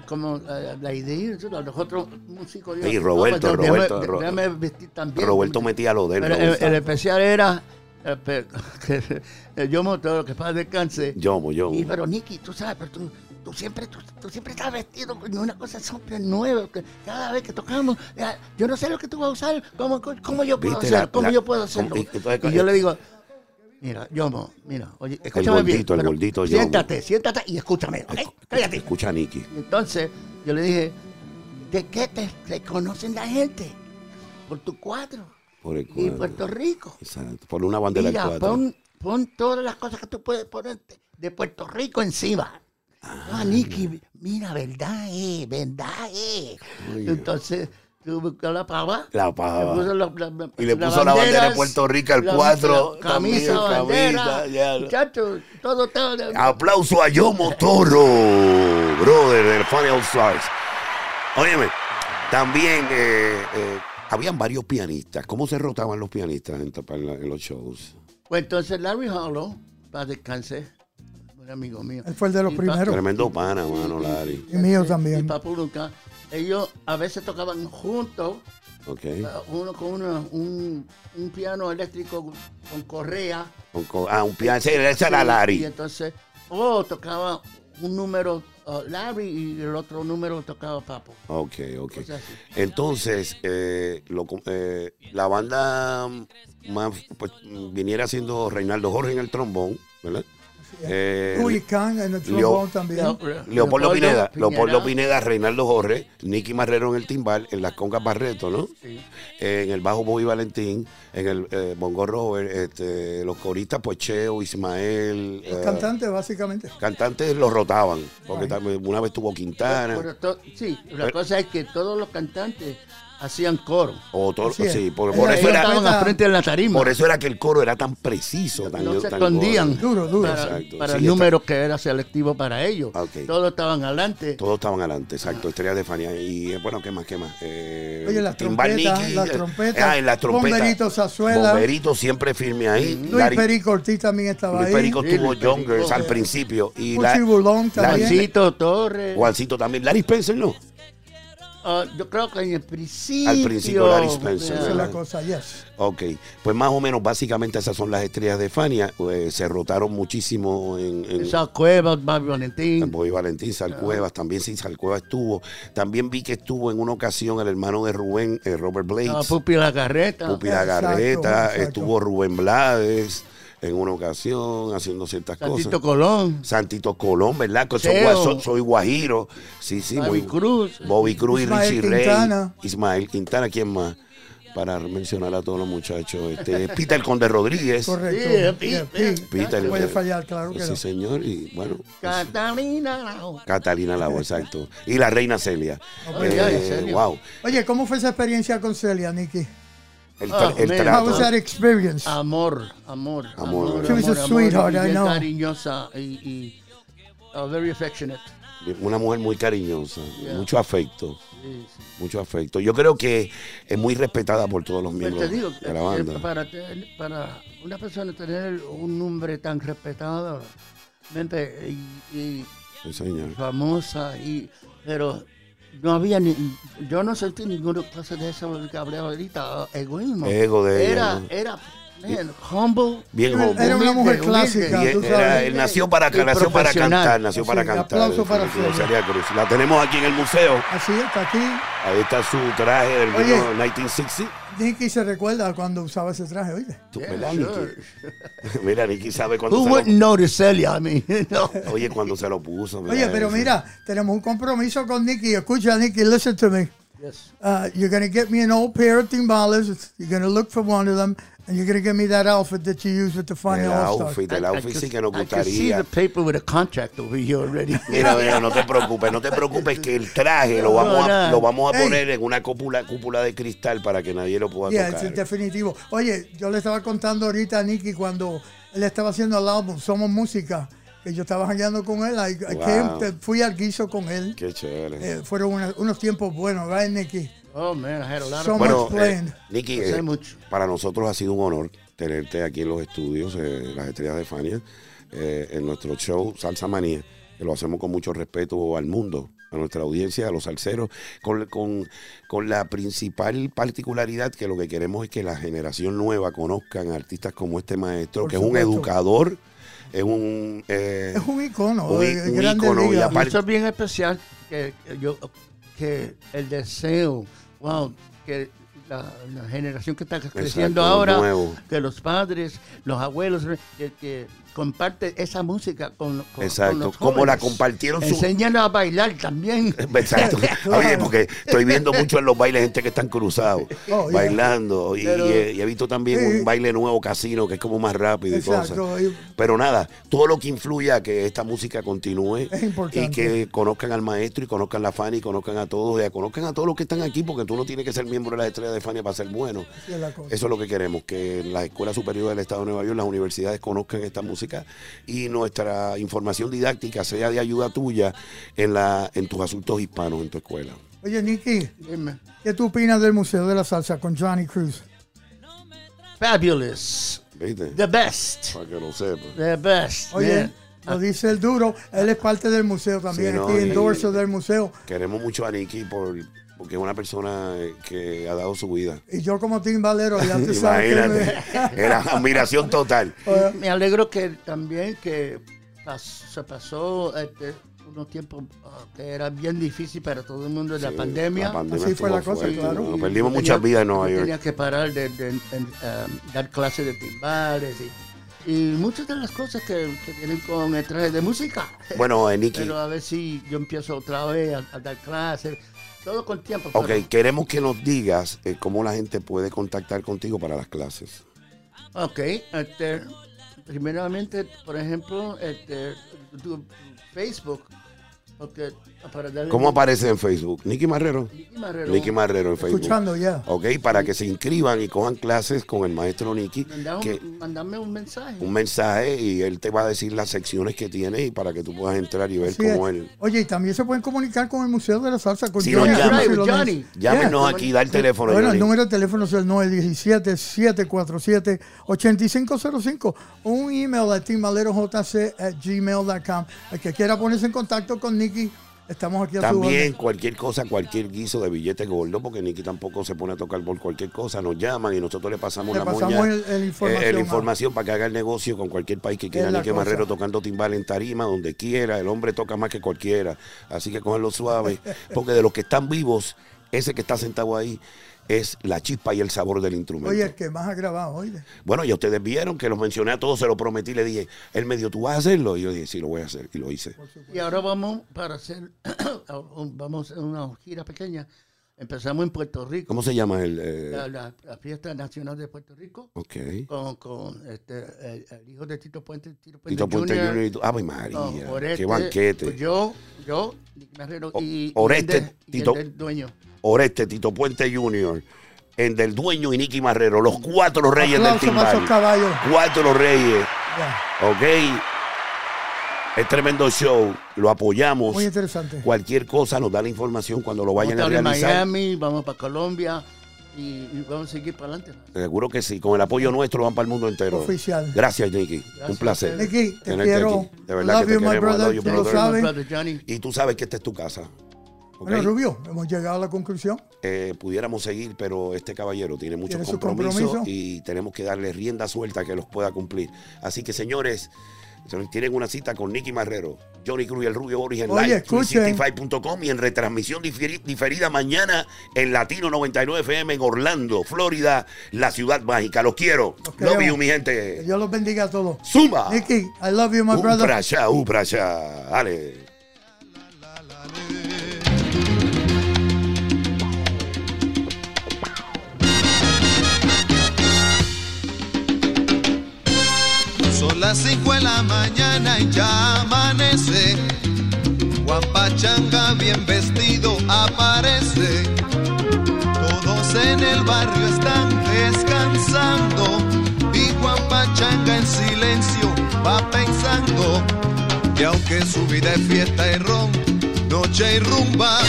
[SPEAKER 4] como eh, la idea, los otros músicos.
[SPEAKER 2] Sí,
[SPEAKER 4] dijeron,
[SPEAKER 2] Roberto,
[SPEAKER 4] "Ah, pues,
[SPEAKER 2] Roberto,
[SPEAKER 4] déjame-
[SPEAKER 2] Ro-
[SPEAKER 4] déjame vestir también.
[SPEAKER 2] Roberto metía lo de él.
[SPEAKER 4] Pero
[SPEAKER 2] me
[SPEAKER 4] el,
[SPEAKER 2] gusta.
[SPEAKER 4] el especial era eh, que el yo motor, que para descanse.
[SPEAKER 2] Yomo, yomo.
[SPEAKER 4] Y pero Nicky, tú sabes, pero tú, tú siempre tú, tú siempre estás vestido con una cosa súper nueva. cada vez que tocamos, ya, yo no sé lo que tú vas a usar, cómo, cómo yo puedo hacer,
[SPEAKER 2] la-
[SPEAKER 4] cómo
[SPEAKER 2] la-
[SPEAKER 4] yo puedo hacerlo.
[SPEAKER 2] y- entonces,
[SPEAKER 4] y yo le digo, mira, Yomo, mira, oye, escúchame bien.
[SPEAKER 2] gordito, el
[SPEAKER 4] pero
[SPEAKER 2] gordito Yomo.
[SPEAKER 4] Siéntate, siéntate y escúchame, ¿ok? Cállate.
[SPEAKER 2] Escucha a Nicky.
[SPEAKER 4] Entonces, yo le dije, ¿de qué te, te conocen la gente? Por tu cuadro.
[SPEAKER 2] Por el
[SPEAKER 4] Y
[SPEAKER 2] cuadro.
[SPEAKER 4] Puerto Rico.
[SPEAKER 2] Exacto. Por una bandera
[SPEAKER 4] Mira,
[SPEAKER 2] cuatro.
[SPEAKER 4] pon, pon todas las cosas que tú puedes ponerte de Puerto Rico encima. Ah, Nicky, mira, verdad es, verdad es. Entonces, tú buscas la pava.
[SPEAKER 2] La pava.
[SPEAKER 4] le puso la- la-
[SPEAKER 2] Y le puso la bandera de Puerto Rico al
[SPEAKER 4] la-
[SPEAKER 2] cuatro,
[SPEAKER 4] la Camisa,
[SPEAKER 2] también,
[SPEAKER 4] bandera.
[SPEAKER 2] camisa, ya.
[SPEAKER 4] Muchacho, todo, todo.
[SPEAKER 2] Aplauso a Yomo Toro, brother del Funny All Stars. Óyeme, también eh, eh, habían varios pianistas. ¿Cómo se rotaban los pianistas en, en la- en los shows?
[SPEAKER 4] Pues entonces Larry Hollow, para descanse, un amigo mío.
[SPEAKER 3] él fue el de los
[SPEAKER 4] Y pa-
[SPEAKER 3] primeros.
[SPEAKER 2] Tremendo pana, mano, Larry.
[SPEAKER 3] Y mío
[SPEAKER 4] Y
[SPEAKER 3] también.
[SPEAKER 4] Papu Luca, ellos a veces tocaban juntos. Ah, Uno con una, un, un piano eléctrico con correa.
[SPEAKER 2] Con- con- ah, un piano. Ese era
[SPEAKER 4] Sí, Y
[SPEAKER 2] Larry.
[SPEAKER 4] entonces, oh, tocaba un número uh, Larry y el otro número tocaba Papo.
[SPEAKER 2] Ok, ok. Entonces, eh, lo eh, la banda más, pues, viniera siendo Reinaldo Jorge en el trombón, ¿verdad? Eh,
[SPEAKER 3] Kahn en el
[SPEAKER 2] Leo-
[SPEAKER 3] también.
[SPEAKER 4] Leo-
[SPEAKER 2] Leopoldo Pineda, Leopoldo
[SPEAKER 4] Pineda.
[SPEAKER 2] Reinaldo Jorge, Nicky Marrero en el timbal, en las congas Barreto, ¿no?
[SPEAKER 4] Sí.
[SPEAKER 2] Eh, en el bajo Bobby Valentín, en el eh, bongo Robert, este, los coristas pues Cheo, Ismael, eh,
[SPEAKER 3] Cantante, básicamente.
[SPEAKER 2] cantantes los rotaban, porque una vez tuvo Quintana,
[SPEAKER 4] Pero to- sí, la
[SPEAKER 2] Pero-
[SPEAKER 4] cosa es que todos los cantantes hacían coro.
[SPEAKER 2] o todo,
[SPEAKER 3] Así es.
[SPEAKER 2] sí, por, eso era,
[SPEAKER 4] estaban al frente de la tarima.
[SPEAKER 2] por eso era que el coro era tan preciso, tan,
[SPEAKER 4] no se
[SPEAKER 2] tan
[SPEAKER 4] escondían
[SPEAKER 3] Duro, duro.
[SPEAKER 4] para,
[SPEAKER 2] Exacto.
[SPEAKER 4] para
[SPEAKER 2] Sí,
[SPEAKER 4] el
[SPEAKER 2] está-
[SPEAKER 4] número que era selectivo para ellos.
[SPEAKER 2] Ok.
[SPEAKER 4] Todos estaban adelante.
[SPEAKER 2] Todos estaban adelante, exacto. Estrella de Fania. Y eh, bueno, ¿qué más? ¿Qué más? Eh,
[SPEAKER 3] Oye, las
[SPEAKER 2] Timbal
[SPEAKER 3] trompetas,
[SPEAKER 2] Nicky,
[SPEAKER 3] las
[SPEAKER 2] eh,
[SPEAKER 3] trompetas,
[SPEAKER 2] ah, en las trompetas.
[SPEAKER 3] Bomberito Zazuela.
[SPEAKER 2] Bomberito siempre firme ahí.
[SPEAKER 3] Luis
[SPEAKER 2] Larry-
[SPEAKER 3] Perico Ortiz también estaba
[SPEAKER 2] Luis
[SPEAKER 3] ahí.
[SPEAKER 2] Perico
[SPEAKER 4] Sí,
[SPEAKER 2] tuvo
[SPEAKER 4] Luis Perico.
[SPEAKER 2] Youngers al principio. Y
[SPEAKER 3] Puchi Bulón también.
[SPEAKER 4] Juancito Torres.
[SPEAKER 2] Juancito también. Larry Spencer, ¿no?
[SPEAKER 4] Ah, yo creo que en el principio.
[SPEAKER 2] Al principio Larry Spencer,
[SPEAKER 3] Esa es
[SPEAKER 2] ¿verdad?
[SPEAKER 3] la cosa, yes.
[SPEAKER 2] Ok. Pues más o menos, básicamente esas son las estrellas de Fania. Eh, se rotaron muchísimo en, en,
[SPEAKER 4] Sal Cuevas, Bobby
[SPEAKER 2] en
[SPEAKER 4] Valentín.
[SPEAKER 2] Bobby Valentín, Salcuevas. También sí, Salcuevas estuvo. También vi que estuvo en una ocasión el hermano de Rubén, eh, Robert Blades.
[SPEAKER 4] ah, Pupi La Garreta.
[SPEAKER 2] Pupi
[SPEAKER 3] Exacto,
[SPEAKER 2] Garreta,
[SPEAKER 3] exacto.
[SPEAKER 2] estuvo Rubén Blades en una ocasión haciendo ciertas
[SPEAKER 4] Santito
[SPEAKER 2] cosas.
[SPEAKER 4] Colón.
[SPEAKER 2] Santito Colón, ¿verdad? Que soy, soy- soy guajiro. Sí, sí,
[SPEAKER 4] Bobby
[SPEAKER 2] muy.
[SPEAKER 4] Cruz.
[SPEAKER 2] Bobby Cruz y
[SPEAKER 3] Ismael
[SPEAKER 2] Richie Rey.
[SPEAKER 3] Quintana.
[SPEAKER 2] Ismael Quintana, ¿quién más? Para mencionar a todos los muchachos. Este, Peter Conde Rodríguez.
[SPEAKER 3] Correcto. Yeah.
[SPEAKER 2] Peter,
[SPEAKER 3] No puede fallar, claro que
[SPEAKER 2] Sí,
[SPEAKER 3] no.
[SPEAKER 2] señor. Y bueno.
[SPEAKER 4] Catalina.
[SPEAKER 2] Catalina Lago, exacto. Y la reina Celia. Eh, wow.
[SPEAKER 3] Oye, ¿cómo fue esa experiencia con Celia, Nicky?
[SPEAKER 2] El,
[SPEAKER 4] Ah,
[SPEAKER 2] tra- el
[SPEAKER 4] man.
[SPEAKER 3] How
[SPEAKER 2] trato.
[SPEAKER 3] was that experience?
[SPEAKER 4] Amor, amor.
[SPEAKER 2] Amor.
[SPEAKER 3] She was a sweetheart,
[SPEAKER 4] y
[SPEAKER 3] I know.
[SPEAKER 4] cariñosa y, y uh, very affectionate.
[SPEAKER 2] Una mujer muy cariñosa,
[SPEAKER 4] Yeah.
[SPEAKER 2] mucho afecto.
[SPEAKER 4] Sí, sí.
[SPEAKER 2] mucho afecto. Yo creo que es muy respetada por todos los
[SPEAKER 4] Pero
[SPEAKER 2] miembros
[SPEAKER 4] te digo,
[SPEAKER 2] de la
[SPEAKER 4] eh,
[SPEAKER 2] banda.
[SPEAKER 4] para, te- para una persona tener un nombre tan respetado mente, y, y
[SPEAKER 2] Sí, señor.
[SPEAKER 4] famosa, y, pero no había ni, yo no sentí ninguna cosa de eso que hablé ahorita, egoísmo.
[SPEAKER 2] Ego de ella,
[SPEAKER 4] era,
[SPEAKER 2] ¿no?
[SPEAKER 4] era, man, humble.
[SPEAKER 2] Bien
[SPEAKER 3] Era
[SPEAKER 2] joven.
[SPEAKER 3] una mujer clásica, tú
[SPEAKER 2] era-
[SPEAKER 3] sabes.
[SPEAKER 2] él nació para, nació para cantar, nació
[SPEAKER 3] Sí,
[SPEAKER 2] para cantar.
[SPEAKER 3] aplauso para
[SPEAKER 2] Cruz. La tenemos aquí en el museo.
[SPEAKER 3] Así está aquí.
[SPEAKER 2] Ahí está su traje del
[SPEAKER 3] Oye.
[SPEAKER 2] vino 1960.
[SPEAKER 3] Nicky se recuerda cuando usaba ese traje, oye.
[SPEAKER 2] Tú,
[SPEAKER 4] Yeah,
[SPEAKER 2] ¿verdad,
[SPEAKER 4] sure.
[SPEAKER 2] Nicky? Mira, Nicky sabe cuando
[SPEAKER 4] Who
[SPEAKER 2] se
[SPEAKER 4] wouldn't notice Celia? I mean, no.
[SPEAKER 2] lo... Oye, cuando se lo puso.
[SPEAKER 3] Oye, pero
[SPEAKER 2] eso.
[SPEAKER 3] mira, tenemos un compromiso con Nicky. Escucha, Nicky, listen to me.
[SPEAKER 4] Yes.
[SPEAKER 3] Uh, you're going to get me an old pair of timbales. You're going to look for one of them. And you're going to give me that outfit that you use with the
[SPEAKER 2] El
[SPEAKER 3] All
[SPEAKER 2] outfit, el outfit sí que nos
[SPEAKER 4] I could see
[SPEAKER 2] gustaría.
[SPEAKER 4] the paper with a contract over here already.
[SPEAKER 2] Mira, mira, no te preocupes, no te preocupes que el traje lo vamos a, lo vamos a
[SPEAKER 3] Hey.
[SPEAKER 2] poner en una cúpula, cúpula de cristal para que nadie lo pueda
[SPEAKER 3] Yeah,
[SPEAKER 2] tocar.
[SPEAKER 3] it's definitivo. Oye, yo le estaba contando ahorita a Nicky cuando él estaba haciendo el álbum Somos Música, que yo estaba jangueando con él. I- I
[SPEAKER 2] Wow.
[SPEAKER 3] came- te- fui al guiso con él.
[SPEAKER 2] Qué chévere.
[SPEAKER 3] Eh, fueron una- unos tiempos buenos, right, Nicky?
[SPEAKER 4] Oh man, I had a lot
[SPEAKER 3] So
[SPEAKER 4] of
[SPEAKER 2] Bueno, eh, Nicky,
[SPEAKER 4] Sé
[SPEAKER 2] eh,
[SPEAKER 4] mucho.
[SPEAKER 2] para nosotros ha sido un honor tenerte aquí en los estudios, eh, las estrellas de Fania, eh, en nuestro show Salsa Manía, que lo hacemos con mucho respeto al mundo, a nuestra audiencia, a los salseros, con, con- con la principal particularidad que lo que queremos es que la generación nueva conozcan a artistas como este maestro,
[SPEAKER 3] Por
[SPEAKER 2] que es un educador, es un... eh,
[SPEAKER 3] Es un icono,
[SPEAKER 2] un, un ícono y aparte-
[SPEAKER 4] Eso es bien especial que, que yo que el deseo, wow, que la, la generación que está creciendo
[SPEAKER 2] Exacto,
[SPEAKER 4] ahora,
[SPEAKER 2] nuevo.
[SPEAKER 4] que los padres, los abuelos, que, que comparte esa música con, con- con
[SPEAKER 2] Exacto,
[SPEAKER 4] los
[SPEAKER 2] como la compartieron su-
[SPEAKER 4] Enséñanos a bailar también.
[SPEAKER 2] Exacto. Oye, porque estoy viendo mucho en los bailes gente que están cruzados,
[SPEAKER 3] Oh, yeah.
[SPEAKER 2] bailando. Y,
[SPEAKER 4] Pero-
[SPEAKER 2] y he, y he visto también
[SPEAKER 3] Sí.
[SPEAKER 2] un baile nuevo casino que es como más rápido y cosas. Pero nada, todo lo que influye a que esta música continúe y que conozcan al maestro y conozcan la Fania y conozcan a todos, y conozcan a todos los que están aquí, porque tú no tienes que ser miembro de la estrella de Fania para ser bueno.
[SPEAKER 3] es.
[SPEAKER 2] Eso es lo que queremos, que las escuelas superiores del Estado de Nueva York, las universidades conozcan esta música y nuestra información didáctica sea de ayuda tuya en, la, en tus asuntos hispanos en tu escuela.
[SPEAKER 3] Oye, Nicky,
[SPEAKER 4] Dime.
[SPEAKER 3] ¿qué tú opinas del Museo de la Salsa con Johnny Cruz?
[SPEAKER 4] Fabulous.
[SPEAKER 2] ¿Viste?
[SPEAKER 4] The best.
[SPEAKER 2] Para que lo sepas.
[SPEAKER 4] The best.
[SPEAKER 3] Oye,
[SPEAKER 4] man.
[SPEAKER 3] lo dice el duro, él es parte del museo también,
[SPEAKER 2] Sí, no,
[SPEAKER 3] aquí endorso del museo.
[SPEAKER 2] Queremos mucho a Nicky por porque es una persona eh, que ha dado su vida.
[SPEAKER 3] Y yo como timbalero, ya tú sabes que
[SPEAKER 2] Imagínate, era admiración total.
[SPEAKER 3] me-
[SPEAKER 4] Me alegro que también que se pasó este, unos tiempos ah, que era bien difícil para todo el mundo de la pandemia.
[SPEAKER 2] la pandemia
[SPEAKER 3] Así fue la cosa,
[SPEAKER 2] fuerte,
[SPEAKER 3] claro.
[SPEAKER 2] ¿no? Perdimos muchas vidas en Nueva
[SPEAKER 4] yo
[SPEAKER 2] York.
[SPEAKER 4] Tenía que parar de, um, dar clases de timbales y, y muchas de las cosas que, que vienen con el traje de música.
[SPEAKER 2] Bueno, eh, Nicky,
[SPEAKER 4] Pero a ver si yo empiezo otra vez a, a dar clases, todo con tiempo.
[SPEAKER 2] ok,
[SPEAKER 4] pero-
[SPEAKER 2] queremos que nos digas eh, cómo la gente puede contactar contigo para las clases.
[SPEAKER 4] Ok, este, primeramente, por ejemplo, este, tu Facebook, porque.
[SPEAKER 2] ¿Cómo aparece en Facebook? Nicky Marrero.
[SPEAKER 4] Nicky Marrero.
[SPEAKER 2] Nicky Marrero en Facebook.
[SPEAKER 3] escuchando ya.
[SPEAKER 2] Ok, para que se inscriban y cojan clases con el maestro Nicky,
[SPEAKER 4] Mandame un, mandame un mensaje.
[SPEAKER 2] un mensaje y él te va a decir las secciones que tiene y para que tú puedas entrar y ver
[SPEAKER 3] Así
[SPEAKER 2] cómo
[SPEAKER 3] es.
[SPEAKER 2] él.
[SPEAKER 3] Oye, y también se pueden comunicar con el Museo de la Salsa, con
[SPEAKER 2] Si
[SPEAKER 3] Johnny
[SPEAKER 2] nos llaman.
[SPEAKER 4] Johnny.
[SPEAKER 2] Llámenos
[SPEAKER 3] Yeah.
[SPEAKER 2] aquí, da el teléfono.
[SPEAKER 3] Bueno, el número de teléfono es el 917-747-8505 o un email a timalerojc at gmail.com. El que quiera ponerse en contacto con Nicky, estamos aquí a
[SPEAKER 2] También cualquier cosa, cualquier guiso de billete gordo, porque Nicky tampoco se pone a tocar por cualquier cosa, nos llaman y nosotros le pasamos
[SPEAKER 3] Le
[SPEAKER 2] la
[SPEAKER 3] pasamos
[SPEAKER 2] moña,
[SPEAKER 3] el- el
[SPEAKER 2] eh,
[SPEAKER 3] información,
[SPEAKER 2] eh, la
[SPEAKER 3] ah.
[SPEAKER 2] información para que haga el negocio con cualquier país que quiera. Nicky
[SPEAKER 3] cosa.
[SPEAKER 2] Marrero tocando timbal en tarima, donde quiera. El hombre toca más que cualquiera. Así que cogerlo suave, porque de los que están vivos, ese que está sentado ahí es la chispa y el sabor del instrumento.
[SPEAKER 3] Oye, el que más ha grabado, oye.
[SPEAKER 2] Bueno, ya ustedes vieron que los mencioné a todos, se lo prometí, le dije, él me dijo, ¿tú vas a hacerlo? Y yo dije, sí, lo voy a hacer. Y lo hice.
[SPEAKER 4] Y ahora vamos para hacer, vamos a hacer una gira pequeña. Empezamos en Puerto Rico,
[SPEAKER 2] ¿Cómo se llama el...? eh,
[SPEAKER 4] la, la- la fiesta nacional de Puerto Rico,
[SPEAKER 2] ok.
[SPEAKER 4] con, con este, el, el hijo de Tito Puente, Tito Puente,
[SPEAKER 2] Tito Puente
[SPEAKER 4] Jr.,
[SPEAKER 2] Junior y tú. Ave María,
[SPEAKER 4] con Oreste,
[SPEAKER 2] qué banquete.
[SPEAKER 4] pues yo, yo, Nicky Marrero
[SPEAKER 2] O-
[SPEAKER 4] y, y
[SPEAKER 2] Oreste,
[SPEAKER 4] el de- y el
[SPEAKER 2] Tito-
[SPEAKER 4] del dueño.
[SPEAKER 2] Oreste, Tito Puente Jr., el del dueño y Nicky Marrero, los cuatro reyes del
[SPEAKER 3] Aplauso para esos
[SPEAKER 2] timbal.
[SPEAKER 3] caballos.
[SPEAKER 2] Cuatro reyes,
[SPEAKER 3] Ya,
[SPEAKER 2] ok. Es tremendo show, lo apoyamos.
[SPEAKER 3] Muy interesante.
[SPEAKER 2] Cualquier cosa nos da la información cuando lo
[SPEAKER 4] Vamos
[SPEAKER 2] vayan
[SPEAKER 4] a
[SPEAKER 2] a realizar.
[SPEAKER 4] Miami, vamos para Colombia y, y vamos a seguir para adelante.
[SPEAKER 2] Seguro que sí, con el apoyo nuestro van para el mundo entero.
[SPEAKER 3] Oficial.
[SPEAKER 2] Gracias, Nicky.
[SPEAKER 4] Gracias
[SPEAKER 2] Un placer.
[SPEAKER 3] Nicky, te
[SPEAKER 2] tenerte
[SPEAKER 3] quiero.
[SPEAKER 2] aquí. De verdad
[SPEAKER 3] Love
[SPEAKER 2] que te
[SPEAKER 3] you,
[SPEAKER 2] queremos.
[SPEAKER 3] Brother.
[SPEAKER 2] you,
[SPEAKER 3] Tú lo
[SPEAKER 2] brother.
[SPEAKER 3] sabes.
[SPEAKER 4] Brother.
[SPEAKER 2] Y tú sabes que esta es tu casa. ¿ok?
[SPEAKER 3] Bueno, Rubio, hemos llegado a la conclusión.
[SPEAKER 2] Eh, pudiéramos seguir, pero este caballero tiene muchos compromisos
[SPEAKER 3] compromiso.
[SPEAKER 2] y tenemos que darle rienda suelta que los pueda cumplir. Así que, señores, tienen una cita con Nicky Marrero, Johnny Cruz y el Rubio Boris en
[SPEAKER 3] Oye,
[SPEAKER 2] live
[SPEAKER 3] escuchen.
[SPEAKER 2] 365.com y en retransmisión diferi- diferida mañana en Latino 99 FM en Orlando, Florida, la ciudad mágica. Los quiero.
[SPEAKER 3] Los
[SPEAKER 2] Love you, mi
[SPEAKER 3] Que
[SPEAKER 2] gente.
[SPEAKER 3] Dios los bendiga a todos.
[SPEAKER 2] Zumba.
[SPEAKER 3] Nicky, I love you, my brother.
[SPEAKER 2] para allá, un
[SPEAKER 6] las 5 de la mañana y ya amanece. Juan Pachanga bien vestido aparece. Todos en el barrio están descansando. Y Juan Pachanga en silencio va pensando. Que aunque su vida es fiesta y ron, noche y rumba.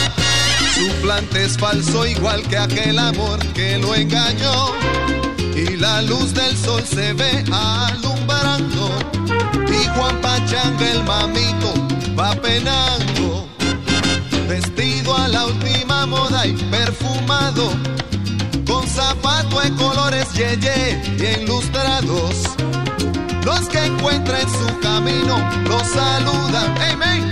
[SPEAKER 6] Su plante es falso igual que aquel amor que lo engañó y la luz del sol se ve alumbrando. Y Juan Pachanga el mamito va penando. Vestido a la última moda y perfumado con zapato de colores yeye y ilustrados los que encuentra en su camino los saludan. Amen.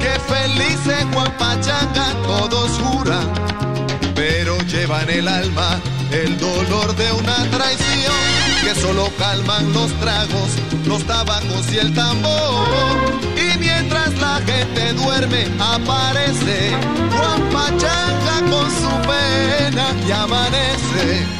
[SPEAKER 6] que feliz es Juan Pachanga todos juran el alma el dolor de una traición que solo calman los tragos, los tabacos y el tambor. Y mientras la gente duerme, aparece Juan Pachanga con su pena y amanece.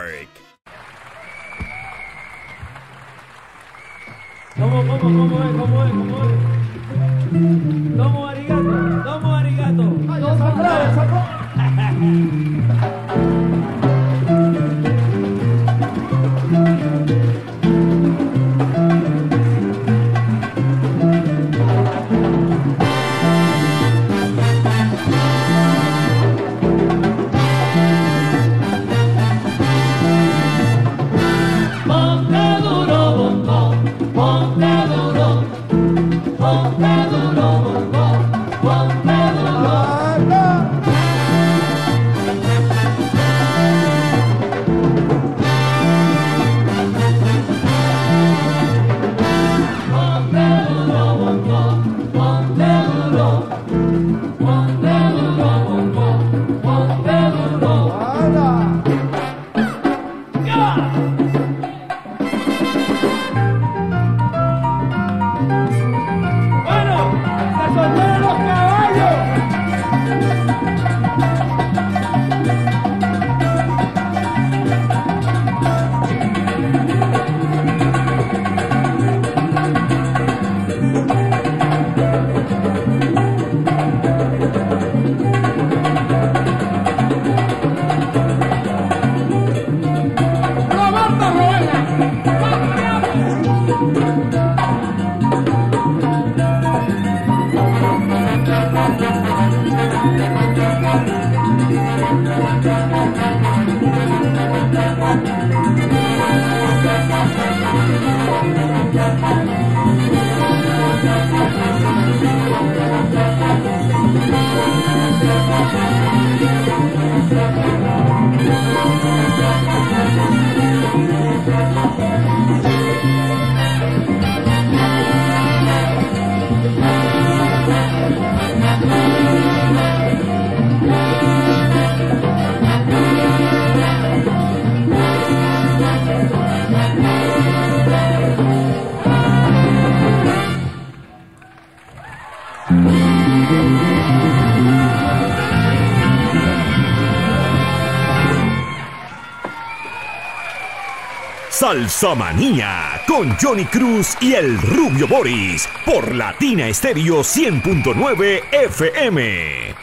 [SPEAKER 8] Salsa Manía con Johnny Cruz y el Rubio Boris por Latina Estéreo 100.9 FM.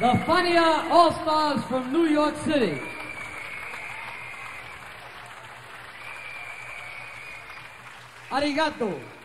[SPEAKER 7] The Fania All Stars from New York City. Arigato.